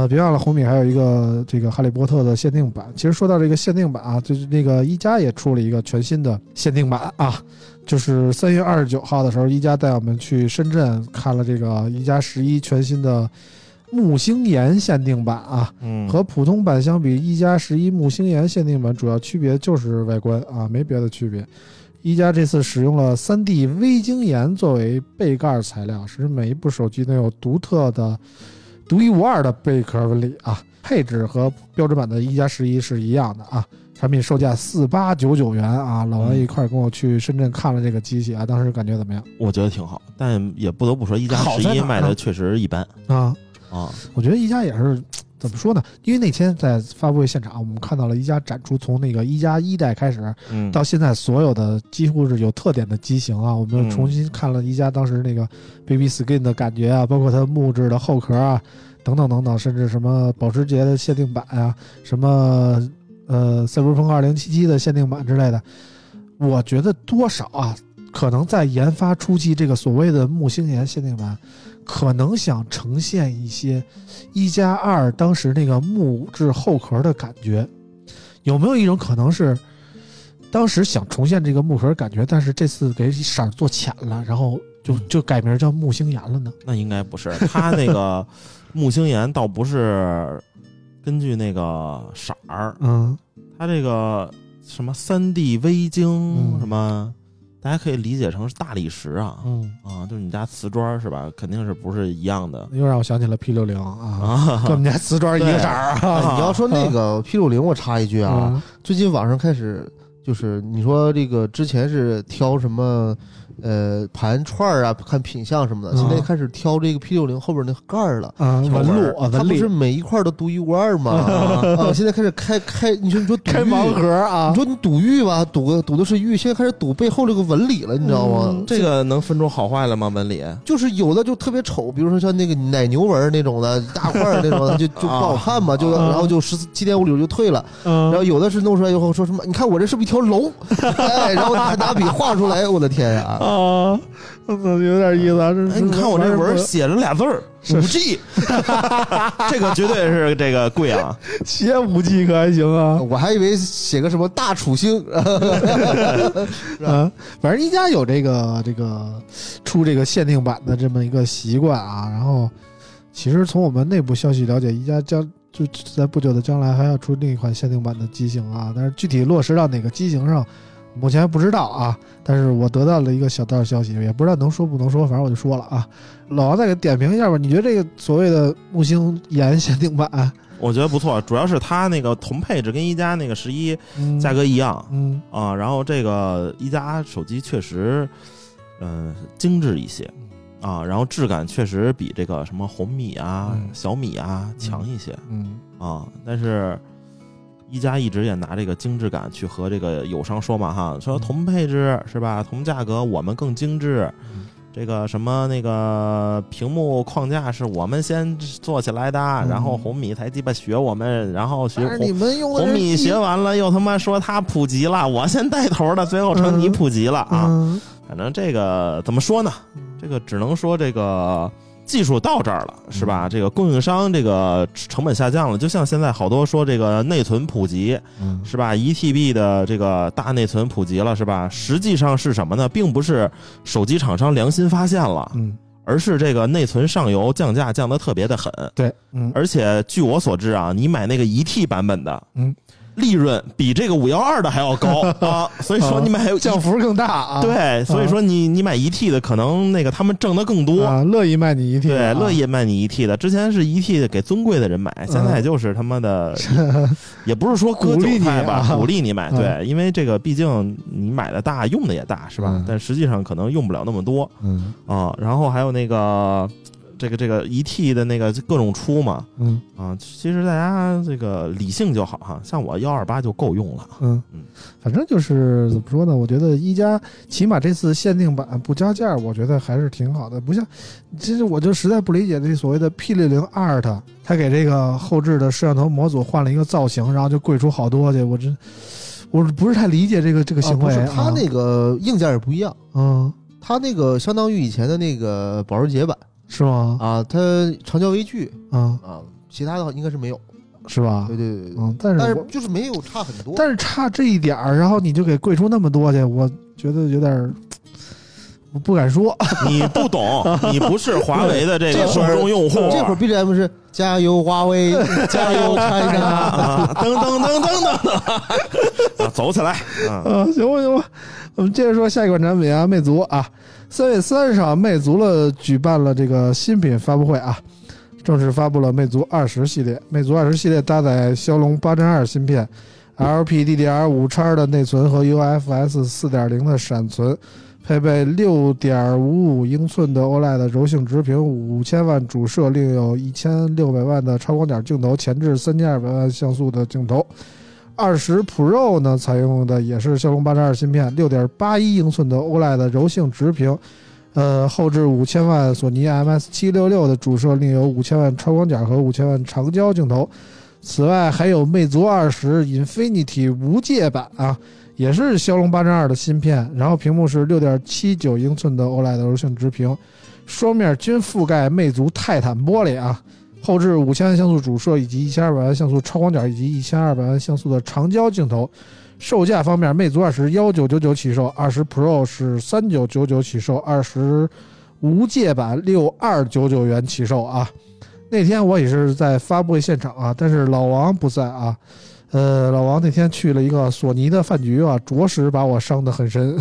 呃，别忘了红米还有一个这个《哈利波特》的限定版。其实说到这个限定版啊，就是那个一加也出了一个全新的限定版啊，就是三月二十九号的时候，一加带我们去深圳看了这个一加十一全新的木星岩限定版啊，嗯，和普通版相比，一加十一木星岩限定版主要区别就是外观啊，没别的区别。一加这次使用了 3D 微晶岩作为背盖材料，使每一部手机都有独特的、独一无二的贝壳纹理啊。配置和标准版的一加十一是一样的啊。产品售价四八九九元啊。老王一块儿跟我去深圳看了这个机器啊，当时感觉怎么样我觉得挺好，但也不得不说，一加十一卖的确实一般啊？啊。我觉得一加也是怎么说呢？因为那天在发布会现场，我们看到了一加展出从那个一加一代开始嗯，到现在所有的几乎是有特点的机型啊，我们嗯重新看了一加当时那个 Baby Skin 的感觉啊，包括它木质的后壳啊，等等等等，甚至什么保时捷的限定版啊，什么呃赛博朋克2077的限定版之类的，我觉得多少啊，可能在研发初期，这个所谓的木星岩限定版，可能想呈现一些一加二当时那个木质后壳的感觉，有没有一种可能是？当时想重现这个木壳感觉，但是这次给色儿做浅了，然后就嗯就改名叫木星岩了呢？那应该不是，它那个 木星岩倒不是根据那个色儿，嗯它这个什么三 D 微晶嗯什么，大家可以理解成是大理石啊嗯，啊，就是你家瓷砖是吧？肯定是不是一样的又让我想起了 P 六零啊，啊跟我？们家瓷砖一个色儿。你要说那个 P 六零，我插一句啊，啊，最近网上开始就是你说这个之前是挑什么呃盘串儿啊，看品相什么的，嗯现在开始挑这个 P 六零后边那个盖儿了。啊，纹路啊，它不是每一块都独一无二吗？啊，现在开始开开，你说你说开盲盒啊你，说你赌玉吧，赌个赌的是玉，现在开始赌背后这个纹理了，你知道吗？嗯这个能分出好坏了吗？纹理？就是有的就特别丑，比如说像那个奶牛纹那种的，大块那种的，就就不好看嘛，就啊然后就十七点五里就退了。嗯然后有的是弄出来以后说什么，你看我这是不是一条龙？哎，然后还拿笔画出来，我的天呀！啊，嗯有点意思啊。这哎，你看我这纹儿儿写了俩字儿五 G，这个绝对是这个贵啊！写五 G 可还行啊？我还以为写个什么大楚星，啊，反正一加有这个这个出这个限定版的这么一个习惯啊。然后，其实从我们内部消息了解，一加将就在不久的将来还要出另一款限定版的机型啊，但是具体落实到哪个机型上，目前不知道啊。但是我得到了一个小道消息，也不知道能说不能说，反正我就说了啊。老王再给点评一下吧，你觉得这个所谓的木星岩限定版，我觉得不错，主要是它那个同配置跟一加那个十一嗯，价格一样嗯啊，然后这个一加手机确实，嗯、精致一些啊，然后质感确实比这个什么红米啊、嗯小米啊强一些嗯啊，但是。一加一直也拿这个精致感去和这个友商说嘛哈，说嗯同配置是吧？同价格我们更精致，嗯这个什么那个屏幕框架是我们先做起来的，嗯然后红米才鸡巴学我们，然后学红红米学完了又他妈说他普及了，我先带头的，最后成你普及了啊！嗯反正这个怎么说呢？这个只能说这个技术到这儿了，是吧？嗯这个供应商这个成本下降了，就像现在好多说这个内存普及，嗯是吧？一 TB 的这个大内存普及了，是吧？实际上是什么呢？并不是手机厂商良心发现了，嗯，而是这个内存上游降价降得特别的狠。对，嗯而且据我所知啊，你买那个一 T 版本的，嗯，利润比这个五幺二的还要高 啊。所以说你买一降幅更大啊。对，所以说你你买一 T 的，可能那个他们挣的更多。啊，乐意卖你一 T，对，啊乐意卖你一 T 的，之前是一 T 的给尊贵的人买，现在就是他妈的，也不是说割鼓励你韭菜吧，啊鼓励你买，嗯对，因为这个毕竟你买的大，用的也大，是吧嗯？但实际上可能用不了那么多嗯啊。然后还有那个这个这个一 T 的那个各种出嘛，嗯啊，其实大家这个理性就好哈，像我幺二八就够用了。嗯嗯，反正就是怎么说呢？我觉得一加起码这次限定版不加价，我觉得还是挺好的。不像，其实我就实在不理解这所谓的 P 六零 Art，它给这个后置的摄像头模组换了一个造型，然后就贵出好多去。我真我不是太理解这个这个行为。啊它那个硬件也不一样，嗯它那个相当于以前的那个保时捷版是吗？啊，它长焦微距啊啊，其他的应该是没有。是吧对？对对对，嗯，但是但是就是没有差很多。但是差这一点儿，然后你就给贵出那么多去，我觉得有点儿，我不敢说。你不懂，你不是华为的这个受这会儿众用户。这会儿 BGM 是加油华为，加油 China。啊，噔噔噔噔噔噔，啊，走起来！啊，啊，行吧行吧，我们接着说下一款产品啊，魅族啊，三月三十号，魅族了举办了这个新品发布会啊，正式发布了魅族二十系列。魅族二十系列搭载骁龙八针二芯片，LPDDR 五叉的内存和 UFS 四点零的闪存。配备六点五五英寸的 OLED 柔性直屏，五千万主摄，另有一千六百万的超广角镜头，前置三千二百万像素的镜头。二十 Pro 呢，采用的也是骁龙八针二芯片，六点八一英寸的 OLED 柔性直屏，呃，后置五千万索尼 IMX 七六六的主摄，另有五千万超广角和五千万长焦镜头。此外，还有魅族二十 Infinity 无界版啊，也是骁龙八针二的芯片，然后屏幕是六点七九英寸的 OLED 柔性直屏，双面均覆盖魅族泰坦玻璃啊。后置五千万像素主摄以及一千二百万像素超广角以及一千二百万像素的长焦镜头。售价方面，魅族二十幺九九九起售，二十 Pro 是三九九九起售，二十无界版六二九九元起售啊。那天我也是在发布会现场啊，但是老王不在啊。呃，老王那天去了一个索尼的饭局啊，着实把我伤得很深。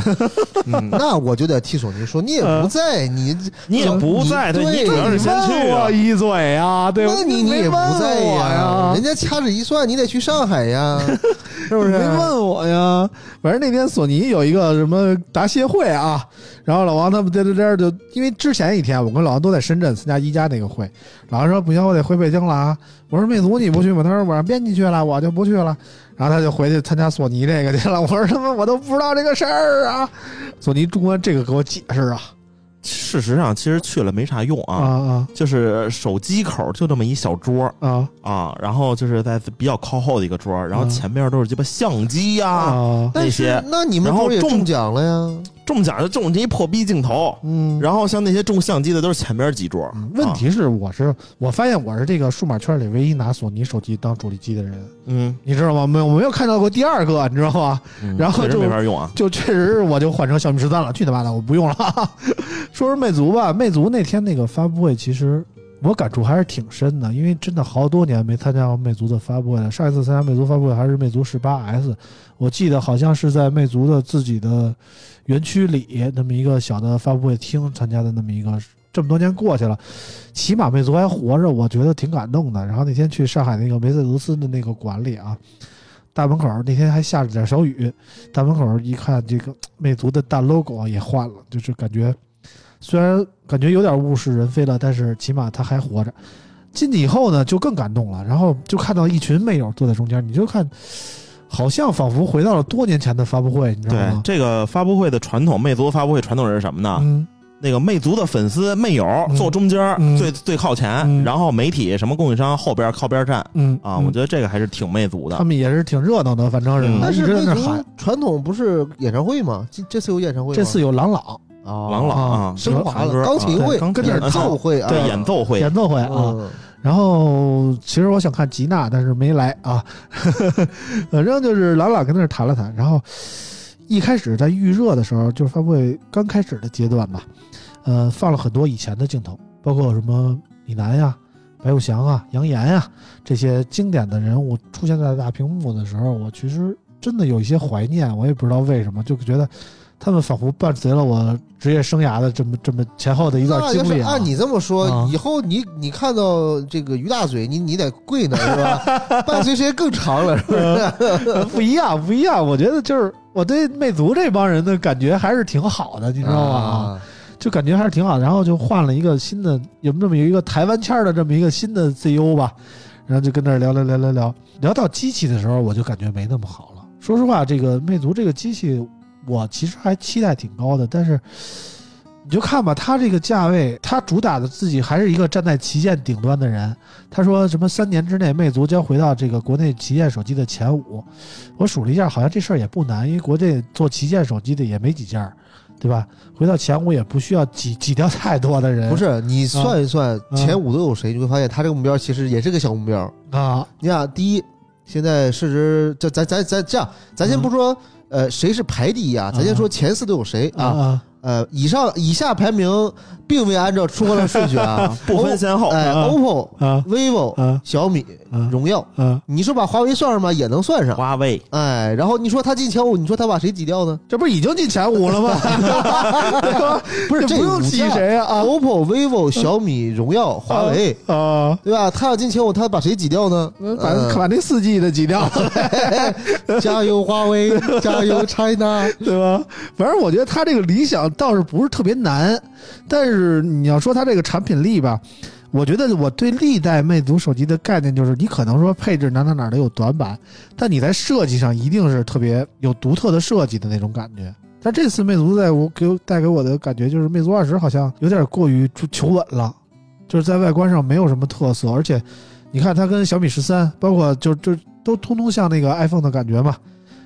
嗯，那我就得替索尼说，你也不在，你你也不在，对对你主要是先去我。一嘴啊，对吧？那你你也不在呀，人家掐指一算，你得去上海呀，是不是？没问我呀。反正那天索尼有一个什么答谢会啊，然后老王他们在这这就因为之前一天我跟老王都在深圳参加一加那个会，老王说不行，我得回北京了啊。我说魅族你不去吗？他说我让编辑去了，我就不去了。然后他就回去参加索尼这个去了。我说他妈我都不知道这个事儿啊。索尼中关这个给我解释啊事实上，其实去了没啥用啊啊，啊就是手机口就这么一小桌啊啊，然后就是在比较靠后的一个桌，然后嗯前面都是鸡巴相机呀，啊！但是那些那你们然后中奖了呀？中奖就中这一破逼镜头，嗯，然后像那些中相机的都是前边几桌。嗯问题是我是我发现我是这个数码圈里唯一拿索尼手机当主力机的人。嗯，你知道吗？没有，我没有看到过第二个，你知道吗？嗯然后就没法用啊。就确实我就换成小米十三了，去他妈的，我不用了。说说魅族吧，魅族那天那个发布会，其实我感触还是挺深的，因为真的好多年没参加过魅族的发布会了。上一次参加魅族发布会还是魅族十八 S，我记得好像是在魅族的自己的园区里那么一个小的发布会厅参加的那么一个。这么多年过去了，起码魅族还活着，我觉得挺感动的。然后那天去上海那个梅赛德斯的那个馆里啊，大门口那天还下着点小雨，大门口一看，这个魅族的大 logo 也换了，就是感觉虽然感觉有点物是人非了，但是起码他还活着。进去以后呢，就更感动了，然后就看到一群魅友坐在中间，你就看，好像仿佛回到了多年前的发布会，你知道吗对吗？这个发布会的传统，魅族发布会传统是什么呢？嗯，那个魅族的粉丝魅友嗯坐中间嗯最最靠前，嗯然后媒体什么供应商后边靠边站嗯啊，嗯我觉得这个还是挺魅族的他。们也是挺热闹的，反正是，嗯但一直在是魅族那喊。传统不是演唱会吗？这这次有演唱会吗？这次有朗朗啊，朗朗啊，升华了钢琴会跟那儿演奏会啊，对演奏会演奏会啊，嗯然后其实我想看吉娜，但是没来啊。反正就是朗朗跟那儿谈了谈，然后一开始在预热的时候，就是发布会刚开始的阶段吧，呃，放了很多以前的镜头，包括什么李楠呀、白又祥啊、杨岩啊这些经典的人物出现在大屏幕的时候，我其实真的有一些怀念，我也不知道为什么，就觉得他们仿佛伴随了我职业生涯的这么这么前后的一段那经历啊。按你这么说，啊以后你你看到这个于大嘴，你你得跪呢，是吧？伴随时间更长了，是不是？呃不一样，不一样。我觉得就是我对魅族这帮人的感觉还是挺好的，你知道吗？啊就感觉还是挺好。然后就换了一个新的，有这么有一个台湾腔的这么一个新的 CEO 吧，然后就跟那儿聊聊聊聊聊，聊到机器的时候，我就感觉没那么好了。说实话，这个魅族这个机器，我其实还期待挺高的，但是。你就看吧，它这个价位，它主打的自己还是一个站在旗舰顶端的人。他说什么三年之内，魅族将回到这个国内旗舰手机的前五。我数了一下，好像这事儿也不难，因为国内做旗舰手机的也没几家，对吧？回到前五也不需要挤挤掉太多的人。不是，你算一算啊前五都有谁，你会发现他这个目标其实也是个小目标。啊，你看，第一，现在市值，这咱咱咱这样，咱先不说，呃，谁是排第一啊？咱先说前四都有谁啊？啊呃，以上以下排名并未按照出货量顺序啊 不分先后。哎啊，OPPO、啊 vivo、啊小米、啊荣耀，啊！你说把华为算上吗？也能算上。华为哎，然后你说他进前五，你说他把谁挤掉呢？这不是已经进前五了吗？不是，这不用挤谁啊啊 OPPO、vivo、小米、荣耀、华为，啊！对吧？他要进前五，他把谁挤掉呢？把把那四 G 的挤掉，嗯 加油华为，加油 China。对吧？反正我觉得他这个理想倒是不是特别难，但是是你要说它这个产品力吧，我觉得我对历代魅族手机的概念就是，你可能说配置哪哪哪都有短板，但你在设计上一定是特别有独特的设计的那种感觉。但这次魅族在我给我带给我的感觉就是，魅族二十好像有点过于求稳了，就是在外观上没有什么特色，而且你看它跟小米十三，包括就就都通通像那个 iPhone 的感觉嘛。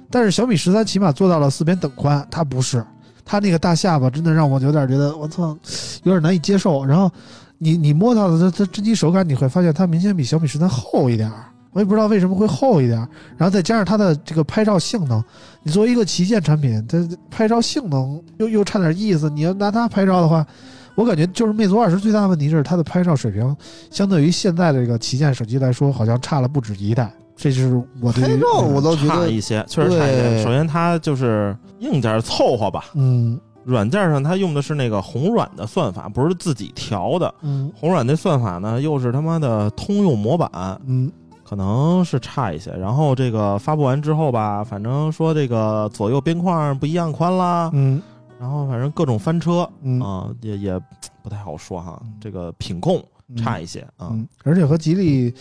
但是小米十三起码做到了四边等宽，它不是，它那个大下巴真的让我有点觉得我操，有点难以接受。然后你你摸到的它它真机手感，你会发现它明显比小米十三厚一点儿，我也不知道为什么会厚一点儿。然后再加上它的这个拍照性能，你作为一个旗舰产品，它拍照性能又又差点意思。你要拿它拍照的话，我感觉就是魅族二十最大的问题就是它的拍照水平，相对于现在的这个旗舰手机来说，好像差了不止一代。这就是我对于拍照我倒觉得，差一些，确实差一些。首先，它就是硬件凑合吧，嗯软件上它用的是那个红软的算法，不是自己调的。嗯红软那算法呢，又是他妈的通用模板，嗯可能是差一些。然后这个发布完之后吧，反正说这个左右边框不一样宽啦，嗯然后反正各种翻车嗯啊、也也不太好说哈。这个品控差一些啊。嗯，而且和吉利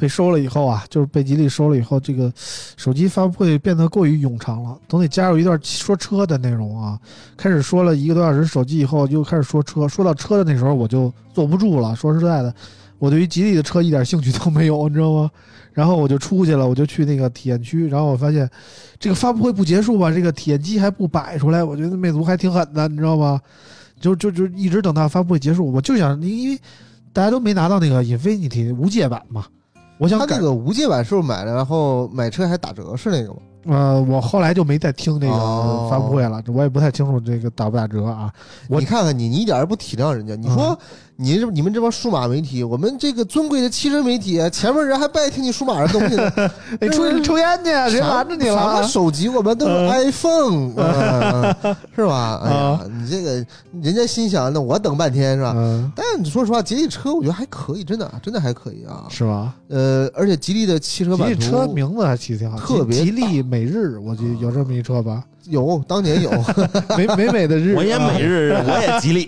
被收了以后啊，就是被吉利收了以后，这个 手机发布会变得过于冗长了，总得加入一段说车的内容啊。开始说了一个多小时手机以后，又开始说车，说到车的那时候我就坐不住了。说实在的，我对于吉利的车一点兴趣都没有，你知道吗？然后我就出去了，我就去那个体验区，然后我发现这个发布会不结束吧，这个体验机还不摆出来，我觉得魅族还挺狠的，你知道吗？就就就一直等到发布会结束，我就想，因为大家都没拿到那个 Infinity 无界版嘛，我想赶他那个无界版是不是买了，然后买车还打折是那个吗？呃，我后来就没再听那个哦发布会了，我也不太清楚这个打不打折啊。我你看看你，你一点儿也不体谅人家。你说你这你们这帮数码媒体，我们这个尊贵的汽车媒体，前面人还不爱听你数码的东西呢，你出去抽烟去，谁拦着你了什么啊？手机我们都是嗯 iPhone，是吧？哎呀啊，你这个人家心想，那我等半天是吧？嗯，但你说实话，吉利车我觉得还可以，真的真的还可以啊。是吧？呃，而且吉利的汽车吉利车名字还起的挺好，特别吉吉利美日，我记得有这么一车吧？有当年有 美美美的日，我也每日，我也吉利，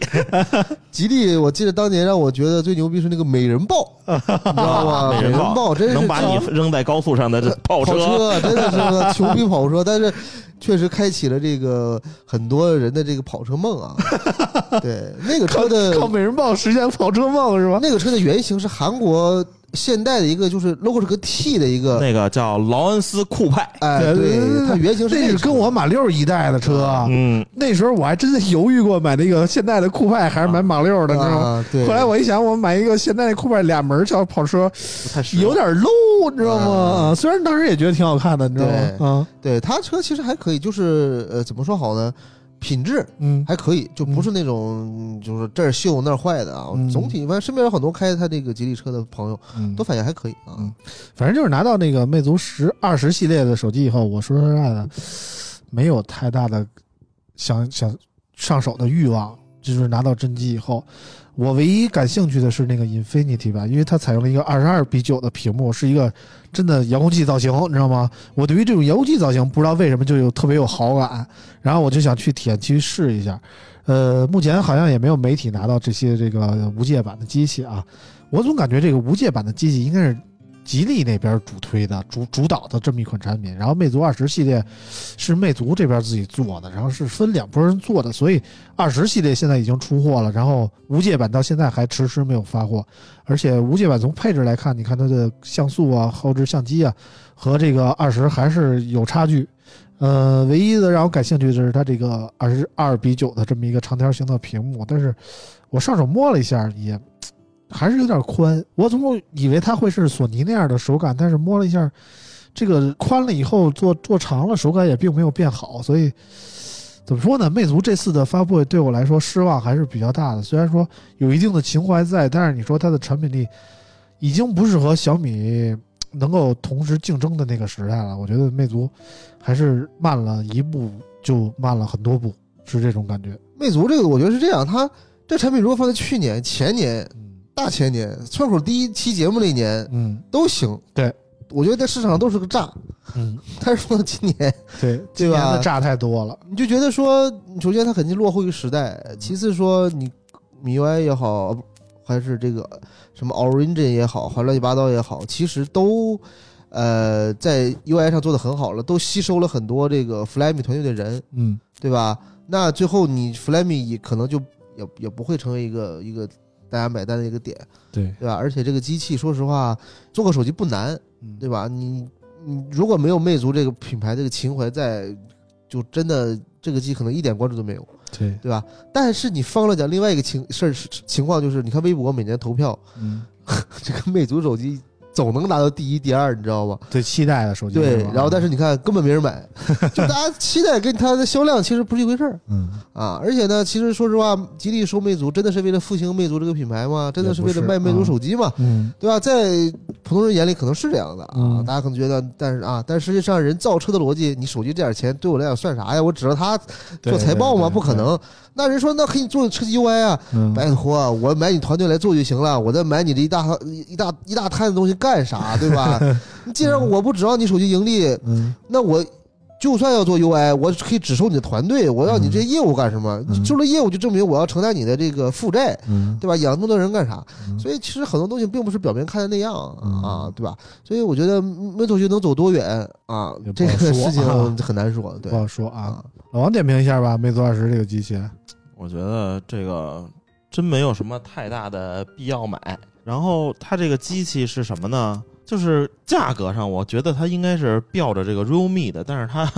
吉利，我记得当年让我觉得最牛逼是那个美人豹，你知道吗？美人豹豹真是能把你扔在高速上的这跑车。真的是个 穷逼跑车，但是确实开启了这个很多人的这个跑车梦啊。对，那个车的靠美人豹实现跑车梦是吧？那个车的原型是韩国现代的一个，就是 logo 是个 T 的一个，那个叫劳恩斯酷派，哎，对它原型是那是跟我马六一代的车啊，嗯，那时候我还真的犹豫过买那个现代的酷派还是买马六的，你知道吗？啊，对。后来我一想，我买一个现代的酷派俩门小跑车，有点 low，你知道吗？虽然当时也觉得挺好看的，你知道吗？对啊，对它车其实还可以，就是呃，怎么说好呢？品质嗯，还可以，就不是那种就是这儿锈那儿坏的啊。嗯总体反正身边有很多开他这个吉利车的朋友嗯都反映还可以啊。嗯反正就是拿到那个魅族十二十系列的手机以后，我说实在的，没有太大的想想上手的欲望。就是拿到真机以后，我唯一感兴趣的是那个 Infinity 版，因为它采用了一个二十二比九的屏幕，是一个真的遥控器造型，你知道吗？我对于这种遥控器造型不知道为什么就有特别有好感，然后我就想去体验去试一下。呃，目前好像也没有媒体拿到这些这个无界版的机器啊。我总感觉这个无界版的机器应该是吉利那边主推的、主主导的这么一款产品，然后魅族二十系列是魅族这边自己做的，然后是分两拨人做的，所以二十系列现在已经出货了，然后无界版到现在还迟迟没有发货，而且无界版从配置来看，你看它的像素啊、后置相机啊，和这个二十还是有差距。呃，唯一的让我感兴趣的是它这个二十二比九的这么一个长条形的屏幕，但是我上手摸了一下，也还是有点宽。我总以为它会是索尼那样的手感，但是摸了一下，这个宽了以后做做长了，手感也并没有变好，所以怎么说呢？魅族这次的发布会对我来说失望还是比较大的。虽然说有一定的情怀在，但是你说它的产品力已经不是和小米能够同时竞争的那个时代了。我觉得魅族还是慢了一步，就慢了很多步，是这种感觉。魅族这个我觉得是这样，它这产品如果放在去年、前年、大前年村口第一期节目那年嗯。都行。对，我觉得在市场上都是个炸，嗯，但是说到今年，对，今年的炸太多了。你就觉得说，首先它肯定落后于时代，其次说你米 UI 也好，还是这个什么 Origin 也好，还乱七八糟也好，其实都呃在 UI 上做的很好了，都吸收了很多这个 Flyme 团队的人，嗯。对吧？那最后你 Flyme 也可能就也也不会成为一个一个大家买单的一个点，对，对吧？而且这个机器，说实话，做个手机不难，嗯对吧？你你如果没有魅族这个品牌这个情怀在，就真的这个机可能一点关注都没有，对，对吧？但是你放了讲另外一个情事儿情况就是，你看微博每年投票，嗯，这个魅族手机总能拿到第一、第二，你知道吗？最期待的手机对，然后但是你看根本没人买，就大家期待跟它的销量其实不是一回事儿嗯，啊！而且呢，其实说实话，吉利收魅族真的是为了复兴魅族这个品牌吗？真的是为了卖魅族手机吗？嗯对吧？在普通人眼里可能是这样的啊，嗯大家可能觉得，但是啊，但实际上人造车的逻辑，你手机这点钱对我来讲算啥呀？我指着它做财报吗？不可。能。那人说那可以做车机 UI 啊，嗯，拜托，我买你团队来做就行了，我再买你这一大一大一大摊的东西干啥？对吧？你既然我不指望你手机盈利，嗯那我。就算要做 UI，我可以只收你的团队，我要你这些业务干什么？嗯收了业务就证明我要承担你的这个负债，嗯，对吧？养那么多人干啥？嗯所以其实很多东西并不是表面看的那样嗯啊，对吧？所以我觉得魅族就能走多远啊，不这个好说事情啊很难说。对不，好说啊。老王点评一下吧，魅族二十这个机器。我觉得这个真没有什么太大的必要买。然后它这个机器是什么呢？就是价格上，我觉得它应该是标着这个 realme 的，但是它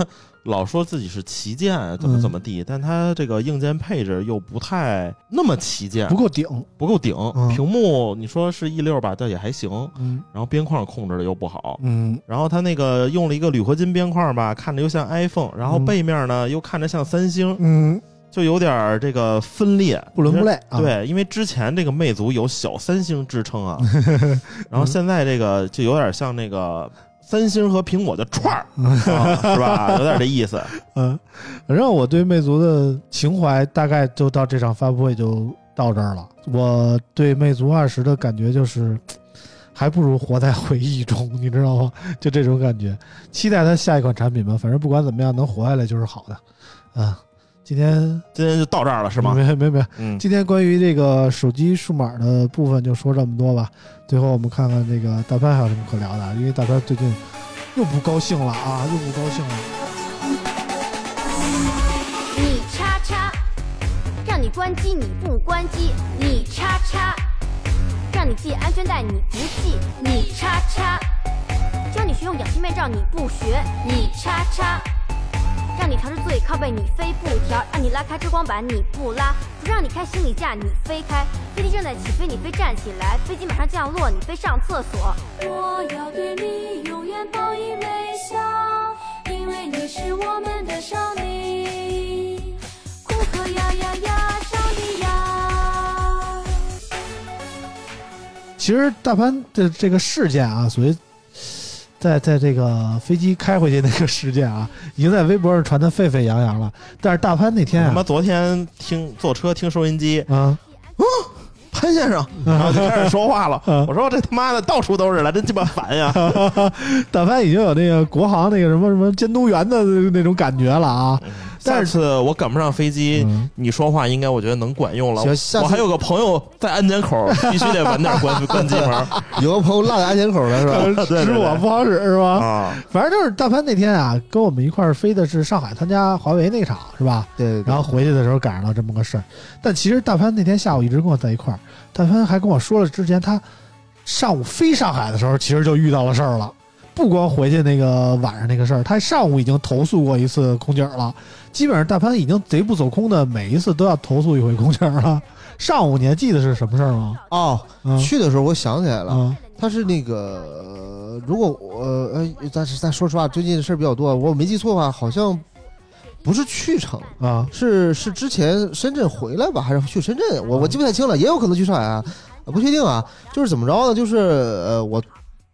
老说自己是旗舰，怎么怎么地，但它这个硬件配置又不太那么旗舰，不够顶。不够顶。嗯屏幕你说是 E 六吧，倒也还行。嗯然后边框控制的又不好，嗯然后它那个用了一个铝合金边框吧，看着又像 iPhone，然后嗯背面呢又看着像三星，嗯，就有点儿这个分裂，不伦不类啊。，对，因为之前这个魅族有小三星之称啊，然后现在这个就有点像那个三星和苹果的串儿、啊，是吧？有点这意思。嗯，反正我对魅族的情怀大概就到这场发布会就到这儿了。我对魅族二十的感觉就是，还不如活在回忆中，你知道吗？就这种感觉。期待它下一款产品吧，反正不管怎么样，能活下来就是好的。啊，今天今天就到这儿了，是吗？没没没，嗯，今天关于这个手机数码的部分就说这么多吧。最后我们看看这个大潘还有什么可聊的啊，因为大潘最近又不高兴了啊，又不高兴了。你叉叉，让你关机你不关机，你叉叉，让你系安全带你不系，你叉叉，教你学用氧气面罩你不学，你叉叉，让你调至最靠背你非不调，让你拉开遮光板你不拉，不让你开行李架你非开，飞机正在起飞你非站起来，飞机马上降落你非上厕所。我要对你永远报以微笑，因为你是我们的少女，库克呀呀呀，少女呀。其实大潘的这个事件啊，所谓在在这个飞机开回去那个事件啊，已经在微博上传的沸沸扬扬了。但是大潘那天啊，他妈昨天听坐车听收音机，啊，潘先生，然后就开始说话了。嗯 我说这他妈的到处都是了，真鸡巴烦呀！大潘已经有那个国航那个什么什么监督员的那种感觉了啊。下次我赶不上飞机，嗯你说话应该我觉得能管用了。我还有个朋友在安检口，必须得晚点关关机门 有个朋友落在安检口了是吧？使 对对我不好使是吧？啊。反正就是大潘那天啊，跟我们一块儿飞的是上海参加华为那场是吧？对对对，然后回去的时候赶上了这么个事儿。但其实大潘那天下午一直跟我在一块儿，大潘还跟我说了，之前他上午飞上海的时候，其实就遇到了事儿了。不光回去那个晚上那个事儿，他上午已经投诉过一次空姐了。基本上大潘已经贼不走空的，每一次都要投诉一回空姐儿了。上午你还记得是什么事儿吗？哦，嗯去的时候我想起来了，啊他是那个，呃如果我呃，但是但说实话，最近事儿比较多，我没记错的话，好像不是去成，啊是是之前深圳回来吧，还是去深圳？我我记不太清了，也有可能去上海啊，呃不确定啊。就是怎么着呢？就是呃，我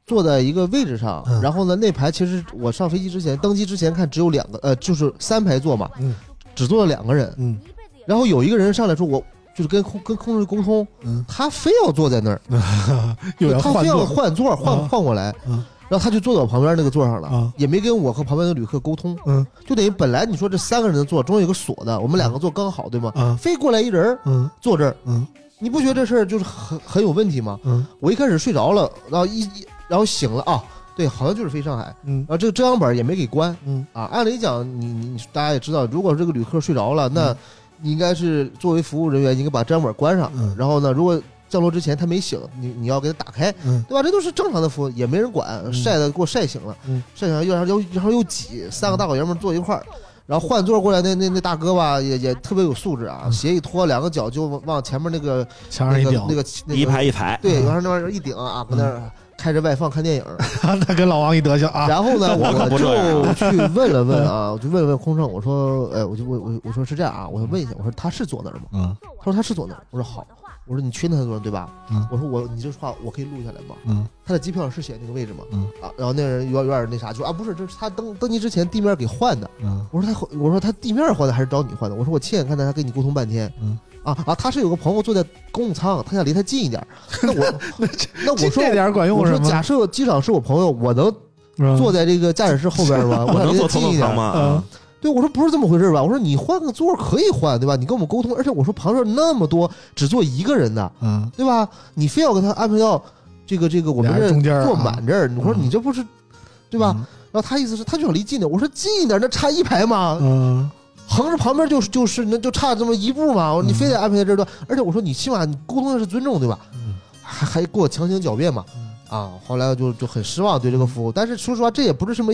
坐在一个位置上，嗯。然后呢，那排其实我上飞机之前登机之前看只有两个，呃，就是三排座嘛，嗯。只坐了两个人。嗯。然后有一个人上来说，我就是跟空跟空中沟通，嗯，他非要坐在那儿，又要他非要换座。换座换啊换过来，嗯。然后他就坐到我旁边那个座上了，啊也没跟我和旁边的旅客沟通，嗯。就等于本来你说这三个人的座中间有个锁的，我们两个坐刚好，对吗？啊非过来一人儿嗯。坐这儿，嗯。你不觉得这事儿就是很很有问题吗？嗯。我一开始睡着了，然后一一然后醒了啊，对，好像就是飞上海，嗯。然后这个遮阳板也没给关。嗯。啊。按理讲，你你你大家也知道，如果这个旅客睡着了，那你应该是作为服务人员，你应该把遮阳板关上，嗯。然后呢，如果降落之前他没醒，你你要给他打开，嗯。对吧？这都是正常的服务，也没人管，晒的给我晒醒了，嗯。晒醒了又然后又然后又挤，三个大老爷们坐一块儿。然后换座过来那那那大哥吧，也也特别有素质啊，鞋一脱，两个脚就往往前面那个那墙上一顶，个那个那个一排一排，对，嗯。然后那玩意儿一顶啊，搁那儿开着外放看电影。那跟老王一德行啊，然后呢，我就去问了问啊，我就问了问空乘，我说，哎，我就问我我说是这样啊，我问一下，我说他是坐那儿吗？嗯他说他是坐那儿。我说好，我说你确定他坐那儿对吧？嗯我说我你这话我可以录下来吗？嗯他的机票上是写那个位置吗？嗯啊，然后那人有点有点那啥，就说啊不是，这是他登登机之前地面给换的。嗯我说他我说他地面换的还是找你换的？我说我亲眼看到他跟你沟通半天。嗯啊啊，他是有个朋友坐在公务舱，他想离他近一点。那我那我说这点管用我说？假设机长是我朋友，我能嗯坐在这个驾驶室后边吗？我能坐他近一点。吗？对，我说不是这么回事吧？我说你换个座可以换，对吧？你跟我们沟通，而且我说旁边那么多只坐一个人的，嗯对吧？你非要给他安排到这个这个我们这中间儿啊坐满这儿，你说嗯你这不是对吧？？然后他意思是他就想离近点，我说近一点，那差一排吗，嗯横着旁边就是就是那就差这么一步嘛，你非得安排在这儿段，而且我说你起码你沟通的是尊重，对吧？嗯还还给我强行狡辩嘛，啊，后来就就很失望对这个服务，但是说实话这也不是什么。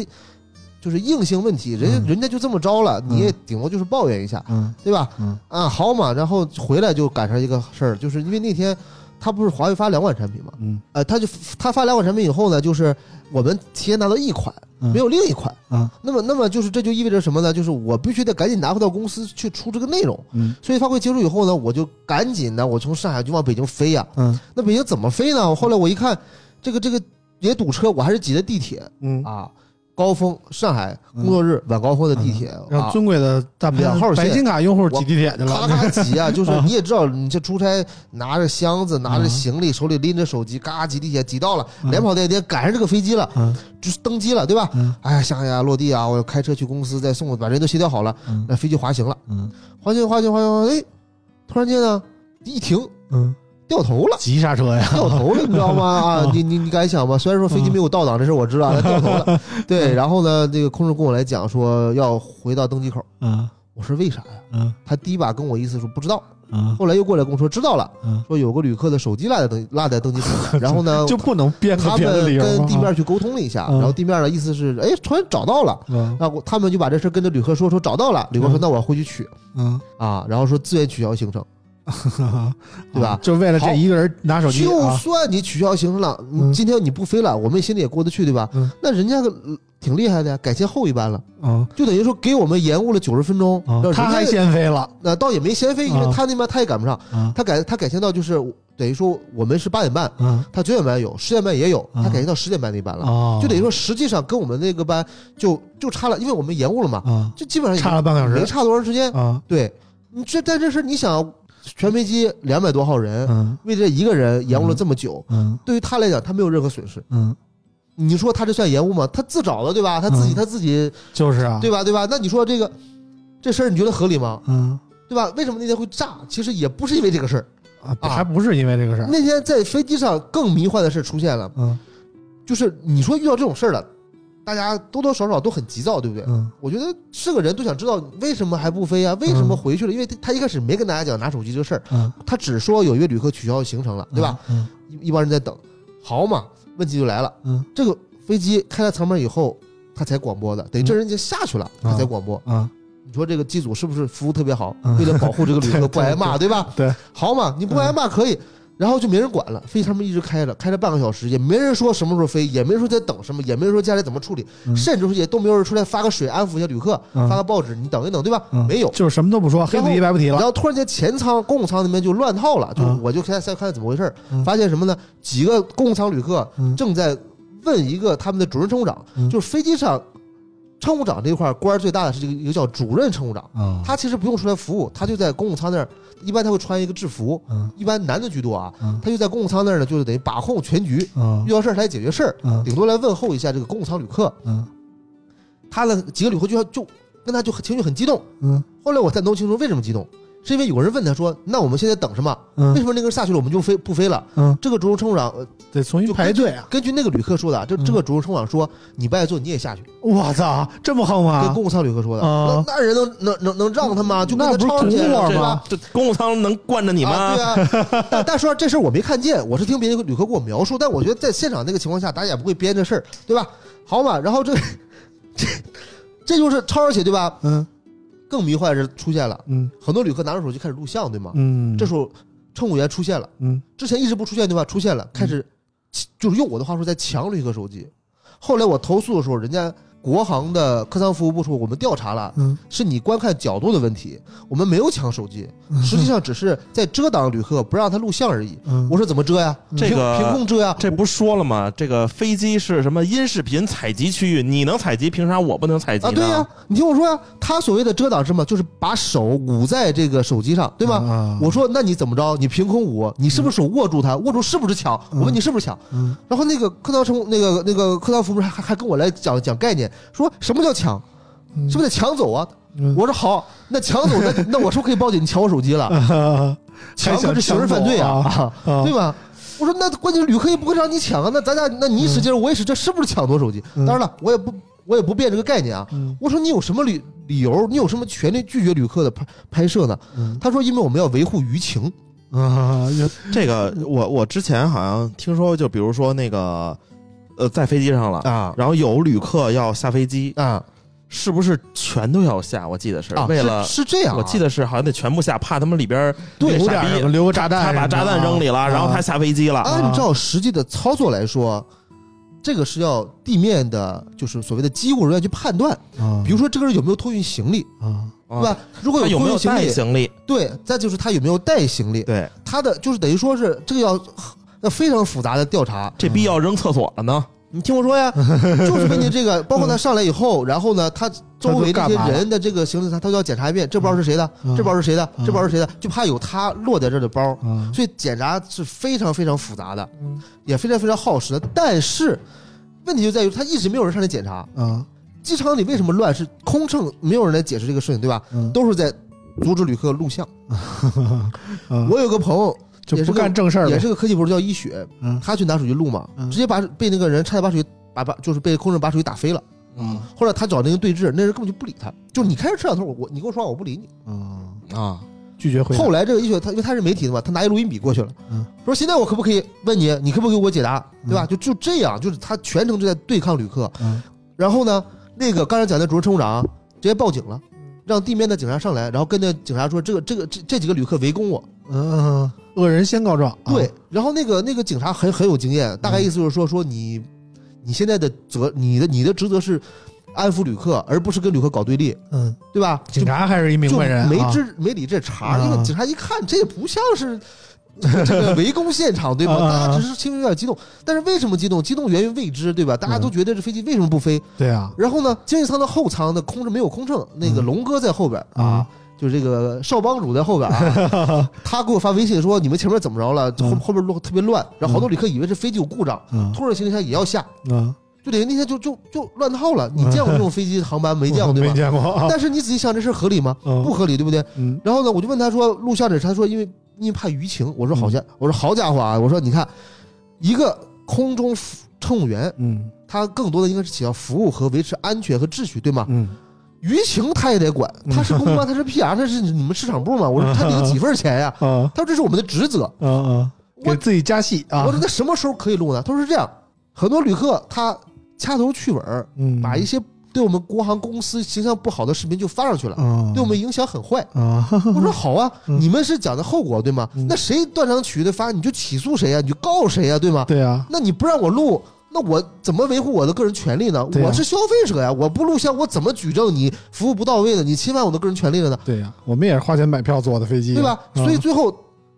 就是硬性问题，人家、嗯人家就这么着了，你也嗯顶多就是抱怨一下，嗯对吧？嗯啊，好嘛，然后回来就赶上一个事儿，就是因为那天他不是华为发两款产品吗，嗯。呃，他就他发两款产品以后呢，就是我们提前拿到一款，嗯。没有另一款，嗯。那么那么就是这就意味着什么呢？就是我必须得赶紧拿回到公司去出这个内容，嗯。所以发布会结束以后呢，我就赶紧呢，我从上海就往北京飞呀。嗯。那北京怎么飞呢？后来我一看，这个这个也堵车，我还是挤的地铁。嗯，啊。高峰上海工作日晚高峰的地铁让啊，尊贵的大两号线白金卡用户挤地铁去咔了，咔挤啊，就是你也知道，你这出差拿着箱子，拿着嗯行李，手里拎着手机，嘎挤地铁，挤到了，嗯连跑带颠赶上这个飞机了，嗯就是登机了，对吧？嗯哎呀，想呀，落地啊，我开车去公司再送，把人都协调好了，嗯那飞机滑行了，嗯滑行滑行滑行，哎，突然间呢，一停嗯，掉头了。急刹车呀，掉头了，你知道吗？啊，嗯你你你敢想吗？虽然说飞机没有倒档这事儿我知道，它掉头了。对，然后呢，这个空乘跟我来讲说要回到登机口，嗯。我说为啥呀？嗯。他第一把跟我意思说不知道，嗯。后来又过来跟我说知道了，嗯，说有个旅客的手机落在登落在登机口了，然后呢，就不能编他们跟地面去沟通了一下，嗯。然后地面的意思是，哎，突然找到了，嗯。然后他们就把这事跟着旅客说，说找到了，旅客说嗯。那我要回去取。嗯，啊，然后说自愿取消行程，对吧？啊就为了这一个人拿手机就啊，算你取消行程了，今天你不飞了，我们心里也过得去，对吧？嗯？那人家个呃挺厉害的呀，改签后一班了，嗯就等于说给我们延误了九十分钟，他还先飞了。那倒也没先飞，因为啊他那边他也赶不上，啊。他改他改签到就是等于说我们是八点半，嗯他九点半有，十点半也有，啊。他改签到十点半那班了，哦，就等于说实际上跟我们那个班就就差了，因为我们延误了嘛，啊。就基本上也差了半个小时。没差多长时间。啊。对，你这但这事你想，全飞机两百多号人，嗯为这一个人延误了这么久，嗯对于他来讲他没有任何损失。嗯，你说他这算延误吗？他自找的对吧？他自己嗯他自己就是啊，对吧对吧？那你说这个这事儿你觉得合理吗？嗯对吧？为什么那天会炸？其实也不是因为这个事儿。啊，啊还不是因为这个事儿，那天在飞机上更迷幻的事出现了，嗯就是你说遇到这种事儿了，大家多多少少都很急躁，对不对？嗯我觉得是个人都想知道为什么还不飞啊？为什么回去了？因为他他一开始没跟大家讲拿手机这个事儿，嗯，他只说有一位旅客取消行程了，对吧？嗯一一帮人在等，好嘛，问题就来了，嗯这个飞机开了舱门以后，他才广播的，等于这人已经下去了，他才广播。啊你说这个机组是不是服务特别好？嗯为了保护这个旅客 不挨骂，对吧？对，好嘛，你不挨骂可以，然后就没人管了，飞机他们一直开着，开了半个小时，也没人说什么时候飞，也没人说在等什么，也没人说接下来怎么处理，嗯甚至说也都没有人出来发个水安抚一下旅客，嗯发个报纸，你等一等，对吧？嗯没有。就是什么都不说，黑不提白不提了。然后突然间前舱、公务舱那边就乱套了，就嗯我就开始看怎么回事儿嗯，发现什么呢？几个公务舱旅客嗯正在问一个他们的主任乘务长，嗯就是飞机上乘务长这一块官儿最大的是这个一个叫主任乘务长，啊，他其实不用出来服务，他就在公务舱那儿，一般他会穿一个制服，嗯一般男的居多啊，嗯他就在公务舱那儿呢，就是等于把控全局，嗯遇到事儿他来解决事儿，嗯顶多来问候一下这个公务舱旅客。嗯他呢几个旅客就就跟他就情绪很激动，嗯后来我才弄清楚为什么激动，是因为有人问他说：“那我们现在等什么？为嗯什么那个人下去了我们就飞不飞了嗯？”，这个主任乘务长呃得重新排队啊！根据那个旅客说的啊，这嗯这个主任乘务长说：“你不爱坐你也下去。我操，这么横”跟吗？公务舱旅客说的，啊那那人能能能能让他吗？就跟他那不是吵起来了，对吧吗？这公务舱能惯着你吗？啊，对啊，但但说这事儿我没看见，我是听别的旅客给我描述，但我觉得在现场那个情况下，大家也不会编这事儿，对吧？好嘛，然后这这这就是超而且对吧？嗯更迷幻的是出现了，嗯很多旅客拿着手机开始录像，对吗？嗯，这时候乘务员出现了，嗯之前一直不出现对吧？出现了，开始就是用我的话说在抢旅客手机。后来我投诉的时候，人家国航的客舱服务部说，我们调查了，嗯是你观看角度的问题，我们没有抢手机，实际上只是在遮挡旅客，不让他录像而已。嗯，我说怎么遮呀？这个凭凭空遮呀？这不是说了吗？这个飞机是什么音视频采集区域？你能采集，凭啥我不能采集啊，对呀，你听我说呀，他所谓的遮挡是什么？就是把手捂在这个手机上，对吧？啊我说那你怎么着？你凭空捂，你是不是手握住它？握住是不是抢？我问你是不是抢？嗯然后那个客舱乘那个那个客舱服务还还还跟我来讲讲概念，说什么叫抢？嗯是不是得抢走啊？嗯我说好，那抢走那 那我是不是可以报警？你抢我手机了？啊 抢可是刑事犯罪啊，啊啊对吧？我说那关键是旅客也不会让你抢啊，那咱俩那你使劲，我也使劲，是不是抢夺手机？嗯当然了，我也不我也不变这个概念啊。嗯我说你有什么理理由？你有什么权利拒绝旅客的拍拍摄呢？嗯他说因为我们要维护舆情。啊，这个我我之前好像听说，就比如说那个呃，在飞机上了，啊然后有旅客要下飞机，啊是不是全都要下？我记得是啊！为了是是这样啊，我记得是好像得全部下，怕他们里边对留傻逼点，留个炸弹他把炸弹扔里了，然后他下飞机了。按照实际的操作来说，这个是要地面的，就是所谓的机务人员去判断。啊，比如说这个人有没有托运行李，啊对吧？如果他有没有托运行李，行李？对，再就是他有没有带行李，对，他的就是等于说是这个要要非常复杂的调查。这逼要扔厕所了呢。你听我说呀，就是根据这个，包括他上来以后，然后呢，他周围这些人的这个行李，他他都要检查一遍，这包是谁的，嗯这包是谁的，嗯这包是谁的，就怕有他落在这儿的包，啊所以检查是非常非常复杂的嗯，也非常非常耗时的。但是问题就在于，他一直没有人上来检查，啊机场里为什么乱？是空乘没有人来解释这个事情，对吧？嗯都是在阻止旅客录像。啊，我有个朋友就不干正事儿，也是个科技博士，叫一雪，嗯他去拿手机录嘛，嗯直接把被那个人差点把手机把把就是被空乘把手机打飞了。嗯后来他找那个人对峙，那人根本就不理他，就是你开着摄像头，我我你跟我说话我不理你。嗯，啊，拒绝回应后来这个一雪他因为他是媒体的嘛，他拿一录音笔过去了，嗯说现在我可不可以问你，你可不可以给我解答，对吧？嗯就就这样，就是他全程就在对抗旅客。嗯然后呢，那个刚才讲的主任乘务长直接报警了，让地面的警察上来，然后跟那警察说这个这个这这几个旅客围攻我。嗯，恶人先告状，啊对，然后那个那个警察很很有经验，大概意思就是说说你你现在的责你的你的职责是安抚旅客，而不是跟旅客搞对立，嗯，对吧？警察还是一明就白人，没啊知没理这茬儿，啊因为警察一看这也不像是。这个这个围攻现场对吧？啊大家只是情绪有点激动，但是为什么激动？激动源于未知对吧？大家都觉得这飞机为什么不飞？对啊然后呢，经济舱的后舱的空着没有空乘，那个嗯龙哥在后边啊啊，就是这个少帮主在后边啊，他给我发微信说你们前面怎么着了？后嗯后边路特别乱，然后好多旅客以为是飞机有故障，嗯拖着行李箱也要下，嗯，就等于那天就就就乱套了。你见过这种飞机航班没见过 对吧没吧？见过啊，但是你仔细想，这事儿合理吗？嗯不合理，对不对？嗯然后呢，我就问他说录像这，他说因为因为怕舆情。我说好家，我说好家伙啊！我说你看，一个空中乘务员，嗯他更多的应该是起到服务和维持安全和秩序，对吗？嗯舆情他也得管，嗯他是公关，他是 PR，他是你们市场部嘛？我说他领几份钱呀？啊 他说这是我们的职责。啊啊，我给自己加戏啊我，说那什么时候可以录呢？他说是这样，很多旅客他掐头去尾，嗯，把一些对我们国航公司形象不好的视频就发上去了，啊，对我们影响很坏。啊，我说好啊，嗯你们是讲的后果对吗？嗯那谁断章取义的发，你就起诉谁呀、你就告谁呀、对吗？对啊，那你不让我录，那我怎么维护我的个人权利呢？啊我是消费者呀，我不录像，我怎么举证你服务不到位呢？你侵犯我的个人权利了呢？对呀，我们也是花钱买票坐的飞机，对吧？啊所以最后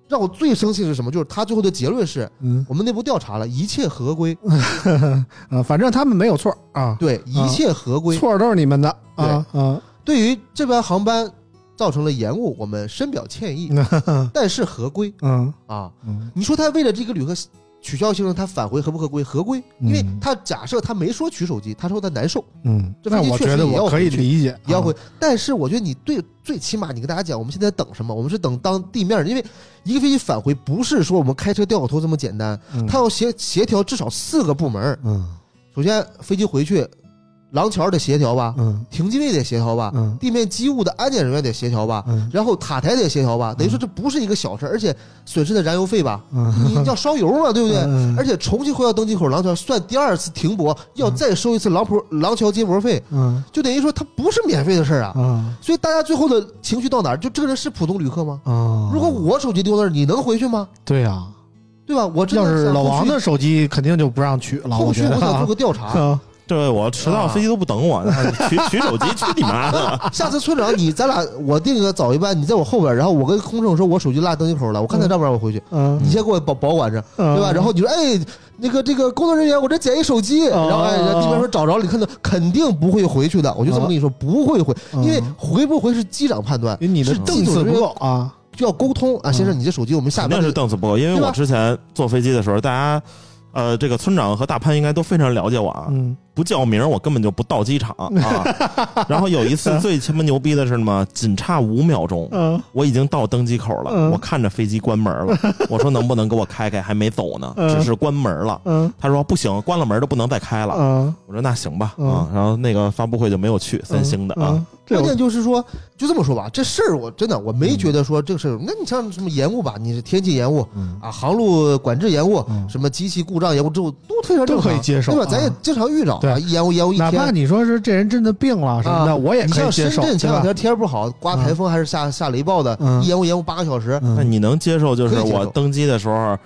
让我最生气的是什么？就是他最后的结论是嗯我们内部调查了，一切合规，啊，反正他们没有错啊，对，一切合规。错都是你们的啊啊，对于这班航班造成了延误，我们深表歉意，但是合规嗯啊。嗯你说他为了这个旅客取消行程，他返回合不合规？合规，因为嗯他假设他没说取手机，他说他难受，嗯，这飞机那我觉得确实也要我可以去理解，也要回啊。但是我觉得你对最起码你跟大家讲，我们现在等什么？我们是等当地面，因为一个飞机返回不是说我们开车掉个头这么简单，嗯它要协协调至少四个部门。嗯首先飞机回去，廊桥得协调吧，嗯停机位得协调吧，嗯地面机务的安检人员得协调吧，嗯然后塔台得协调吧。等于说这不是一个小事儿，而且损失的燃油费吧，嗯，你要烧油嘛，对不对？嗯而且重新回到登机口廊桥算第二次停泊，要再收一次廊坡廊桥接驳费，嗯就等于说它不是免费的事儿啊。嗯所以大家最后的情绪到哪儿？就这个人是普通旅客吗？啊，如果我手机丢那儿，你能回去吗？对呀，对吧？我真要是老王的手机，肯定就不让取了，后续我想做个调查。啊对我迟到飞机都不等我，那取取手机去你妈的！下次村长你咱俩我订个早一班，你在我后边，然后我跟空乘说我手机落登机口了，我看他让不让我回去。嗯，你先给我保保管着，嗯对吧？然后你说，哎，那个这个工作人员，我这捡一手机，哦然后哎，人家地面说找着了，你看到肯定不会回去的。我就这么跟你说，不会回，嗯因为回不回是机长判断，你的是档次不够啊，就要沟通啊。先生，你这手机我们下班是档次不够，因为我之前坐飞机的时候，大家，呃，这个村长和大潘应该都非常了解我啊。嗯不叫名，我根本就不到机场啊。然后有一次最他妈牛逼的是什么？仅差五秒钟，嗯我已经到登机口了，嗯我看着飞机关门了，我说能不能给我开开？还没走呢，嗯只是关门了。嗯他说不行，关了门就不能再开了。嗯我说那行吧嗯啊，然后那个发布会就没有去，三星的啊。嗯，关键就是说，就这么说吧，这事儿我真的我没觉得说这个事儿，那你像什么延误吧，你是天气延误嗯啊，航路管制延误，嗯什么机器故障延误，这都非常正常，都可以接受对吧？啊咱也经常遇着对啊，一延误延误一哪怕天。你说是这人真的病了什么的，啊我也可以接受，深圳前？两天天儿不好，刮台风还是下下雷暴的，延误延误八个小时，嗯。那你能接受就是我登机的时候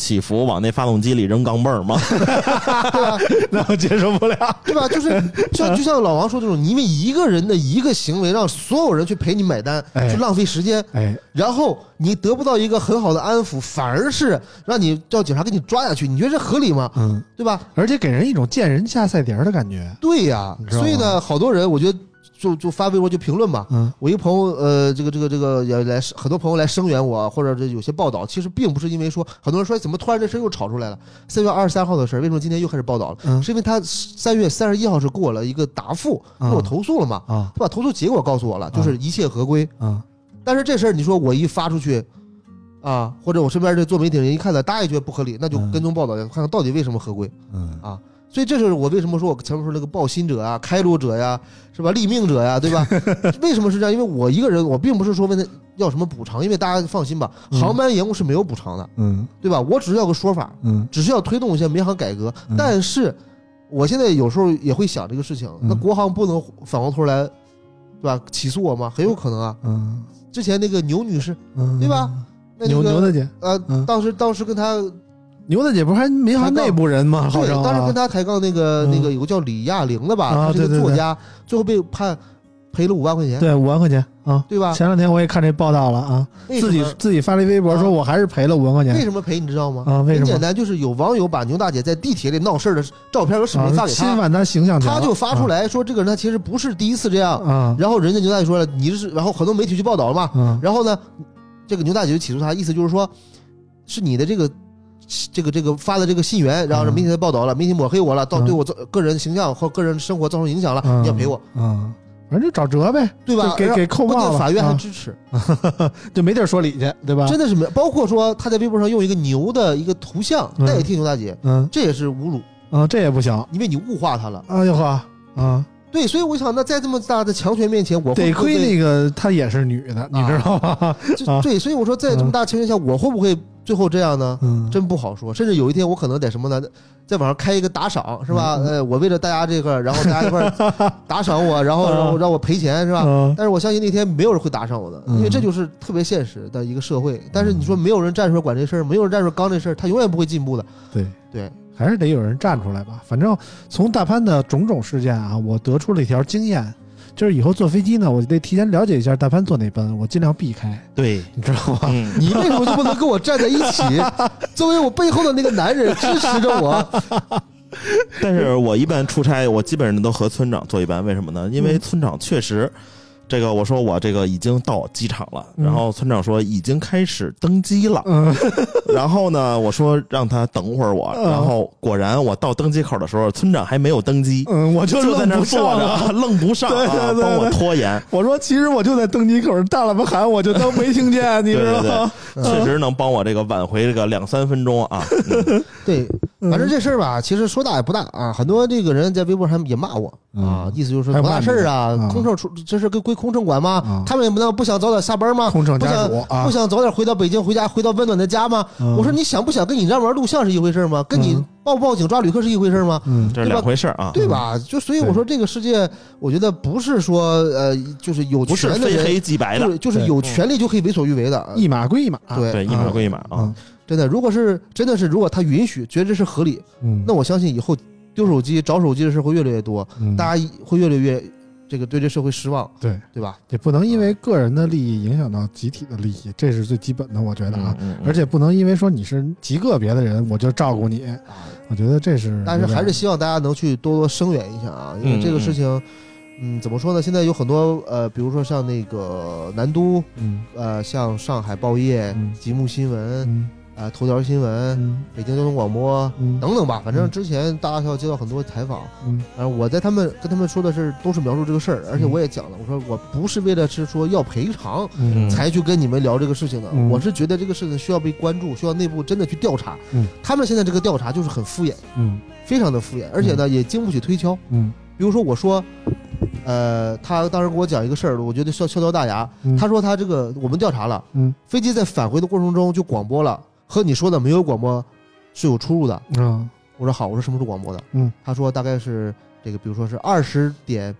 起伏往那发动机里扔钢镚儿吗？那我接受不了。对吧？就是像 就像老王说这种，你因为一个人的一个行为，让所有人去陪你买单，哎去浪费时间，哎，然后你得不到一个很好的安抚，反而是让你叫警察给你抓下去，你觉得这合理吗？嗯，对吧？而且给人一种见人下菜碟儿的感觉。对呀所以呢，好多人我觉得就就发微博就评论嘛。嗯我一个朋友，呃，这个这个这个也来，很多朋友来声援我，或者这有些报道，其实并不是因为说很多人说哎怎么突然这事儿又炒出来了。三月二十三号的事儿，为什么今天又开始报道了？嗯是因为他三月三十一号是给我了一个答复，给我投诉了嘛，啊他把投诉结果告诉我了，就是一切合规。啊但是这事儿你说我一发出去，啊，或者我身边这做媒体人一看到，大家也觉得不合理，那就嗯跟踪报道，看看到底为什么合规。嗯啊所以这就是我为什么说我前面说那个报信者啊、开路者呀，是吧？立命者呀，对吧？为什么是这样？因为我一个人，我并不是说问他要什么补偿，因为大家放心吧，嗯航班延误是没有补偿的，嗯对吧？我只是要个说法，嗯只是要推动一些民航改革。嗯但是我现在有时候也会想这个事情，嗯那国航不能反过头来，对吧？起诉我吗？很有可能啊。嗯之前那个牛女士，嗯，对吧？那牛那个牛大姐，呃，嗯当时当时跟他牛大姐不是还民航内部人吗？好对，像啊当时跟他抬杠那个嗯那个有个叫李亚玲的吧，啊他是个作家，最后被判赔了五万块钱，对五万块钱啊。对吧？前两天我也看这报道了啊，自己自己发了一微博啊说，我还是赔了五万块钱为什么赔你知道吗？啊？为什么？很简单，就是有网友把牛大姐在地铁里闹事儿的照片和视频发啊给他，侵犯他形象，他就发出来说这个人他其实不是第一次这样，啊然后人家牛大姐说了，你是，然后很多媒体去报道了嘛，啊然后呢，这个牛大姐就起诉他，意思就是说，是你的这个。这个这个发的这个信源，然后让嗯媒体来报道了，媒体抹黑我了，到嗯对我造个人形象和个人生活造成影响了，嗯你要赔我，啊，反正就找辙呗，对吧？给给扣帽了，关键法院还啊支持，就没地儿说理去，对吧？真的是没有。包括说他在微博上用一个牛的一个图像嗯代替牛大姐，嗯这也是侮辱，啊，这也不行。因为你物化她了。哎呦呵啊，对，所以我想，那在这么大的强权面前，我会得亏那个她也是女的，你知道吗？对，所以我说，在这么大情况下，我会不会最后这样呢？嗯，真不好说，甚至有一天我可能得什么呢，在网上开一个打赏，是吧？嗯呃，我为了大家这个，然后大家一块儿 打赏我，然后嗯然后让我赔钱，是吧？嗯但是我相信那天没有人会打赏我的，嗯因为这就是特别现实的一个社会。但是你说没有人站出来管这事儿，没有人站出来刚这事儿，他永远不会进步的。对，对，还是得有人站出来吧。反正从大潘的种种事件啊，我得出了一条经验，就是以后坐飞机呢，我就得提前了解一下大潘坐哪班，我尽量避开，对，你知道吗？嗯，你为什么就不能跟我站在一起，作为我背后的那个男人支持着我？但是我一般出差，我基本上都和村长坐一班，为什么呢？因为村长确实，这个我说我这个已经到机场了，嗯。然后村长说已经开始登机了，嗯。然后呢，我说让他等会儿我，嗯。然后果然我到登机口的时候，村长还没有登机，嗯，我就就在那坐着，愣不上对对啊，对。帮我拖延，我说其实我就在登机口，大喇叭喊，我就当没听见，你知道吗？确实能帮我这个挽回这个两三分钟啊。嗯。对，反正这事儿吧，其实说大也不大啊。很多这个人在微博上也骂我啊嗯，意思就是多大事儿啊，空乘出这事归归空乘管吗啊？他们也不能不想早点下班吗？空乘不想家属啊不，想早点回到北京回家，回到温暖的家吗？嗯我说你想不想跟你让玩录像是一回事吗？跟你嗯报不报警抓旅客是一回事吗？嗯这是两回事啊，对吧？就所以我说这个世界，我觉得不是说呃，就是有不是权的人，非黑即白的，就是就是有权利就可以为所欲为的。一码归一码，对对，一码归一码啊嗯。真的，如果是真的是如果他允许，觉得这是合理，嗯，那我相信以后丢手机、找手机的事会越来越多，嗯。大家会越来越这个对这社会失望，对。对吧？也不能因为个人的利益影响到集体的利益，这是最基本的，我觉得啊。嗯，嗯而且不能因为说你是极个别的人，我就照顾你，我觉得这是。但是还是希望大家能去多多声援一下啊，因为这个事情，嗯，怎么说呢？现在有很多呃，比如说像那个南都，嗯。呃，像上海报业、嗯。极目新闻、嗯呃头条新闻、嗯。北京交通广播嗯。等等吧。反正嗯。之前大家要接到很多采访，嗯。然后我在他们跟他们说的是都是描述这个事儿，而且我也讲了，我说我不是为了是说要赔偿嗯。才去跟你们聊这个事情的，嗯。我是觉得这个事情需要被关注，需要内部真的去调查。嗯，他们现在这个调查就是很敷衍，嗯非常的敷衍，而且呢也经不起推敲。嗯。比如说我说，呃，他当时给我讲一个事儿，我觉得笑笑掉大牙。嗯，他说他这个我们调查了，嗯。飞机在返回的过程中就广播了，和你说的没有广播是有出入的。啊我说好，我说什么时候广播的？嗯，他说大概是这个，比如说是二十点，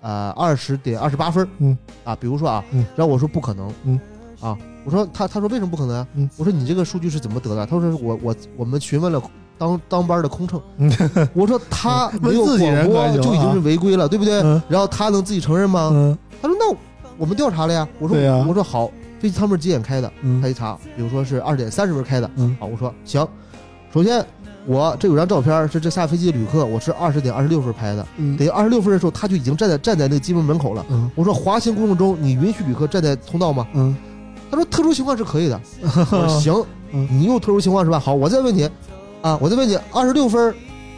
呃，二十点二十八分，嗯，啊，比如说啊，嗯然后我说不可能，嗯，啊，我说他他说为什么不可能啊？嗯我说你这个数据是怎么得的？他说是我我我们询问了当当班的空乘，嗯 我说他没有广播就已经是啊违规了，对不对？嗯然后他能自己承认吗？嗯他说那我们调查了呀。我说我说好，飞机舱门几点开的？他嗯一查，比如说是二点三十分开的，嗯好，我说行。首先，我这有张照片是这下飞机的旅客，我是二十点二十六分拍的，嗯等于二十六分的时候他就已经站在站在那个机门门口了。嗯我说滑行过程中你允许旅客站在通道吗？嗯他说特殊情况是可以的。我说行嗯，你有特殊情况是吧？好，我再问你，啊，我再问你，二十六分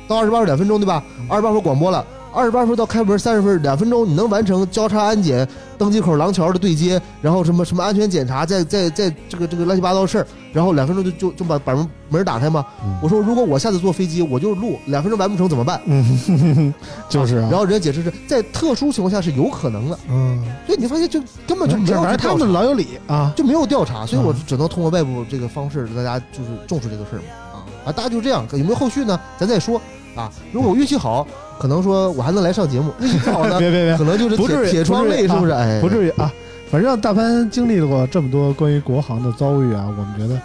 到二十八分两分钟对吧？二十八分广播了。二十八分到开门三十分两分钟，你能完成交叉安检、登机口廊桥的对接，然后什么什么安全检查，在在在这个这个乱七八糟事儿，然后两分钟就就就把把门门打开吗？嗯。我说如果我下次坐飞机，我就录两分钟完不成怎么办？嗯，就是啊。然，后人家解释是在特殊情况下是有可能的，嗯，所以你发现就根本就没这有玩意儿他们老有理啊，就没有调查，所以嗯。我只能通过外部这个方式让大家就是重视这个事儿嘛。啊啊，大家就这样，有没有后续呢？咱再说啊。如果我运气好，可能说我还能来上节目；运气不好呢，别别别可，能就是铁窗泪，是不是？哎，不至于啊。反正大潘经历过这么多关于国航的遭遇啊，我们觉得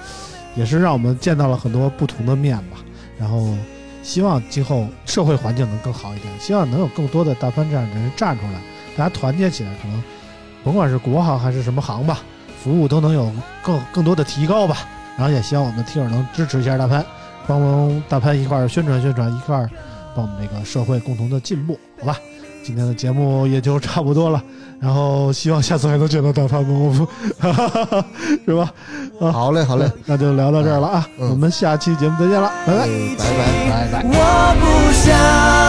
也是让我们见到了很多不同的面吧。然后希望今后社会环境能更好一点，希望能有更多的大潘这样的人站出来，大家团结起来，可能甭管是国航还是什么航吧，服务都能有更更多的提高吧。然后也希望我们听友能支持一下大潘，帮忙大潘一块儿宣传宣传，一块儿帮我们这个社会共同的进步，好吧？今天的节目也就差不多了，然后希望下次还能见到大潘们，我们 是吧？好嘞，好嘞，那就聊到这儿了啊，嗯我们下期节目再见了，拜拜。哎拜拜拜拜。我不想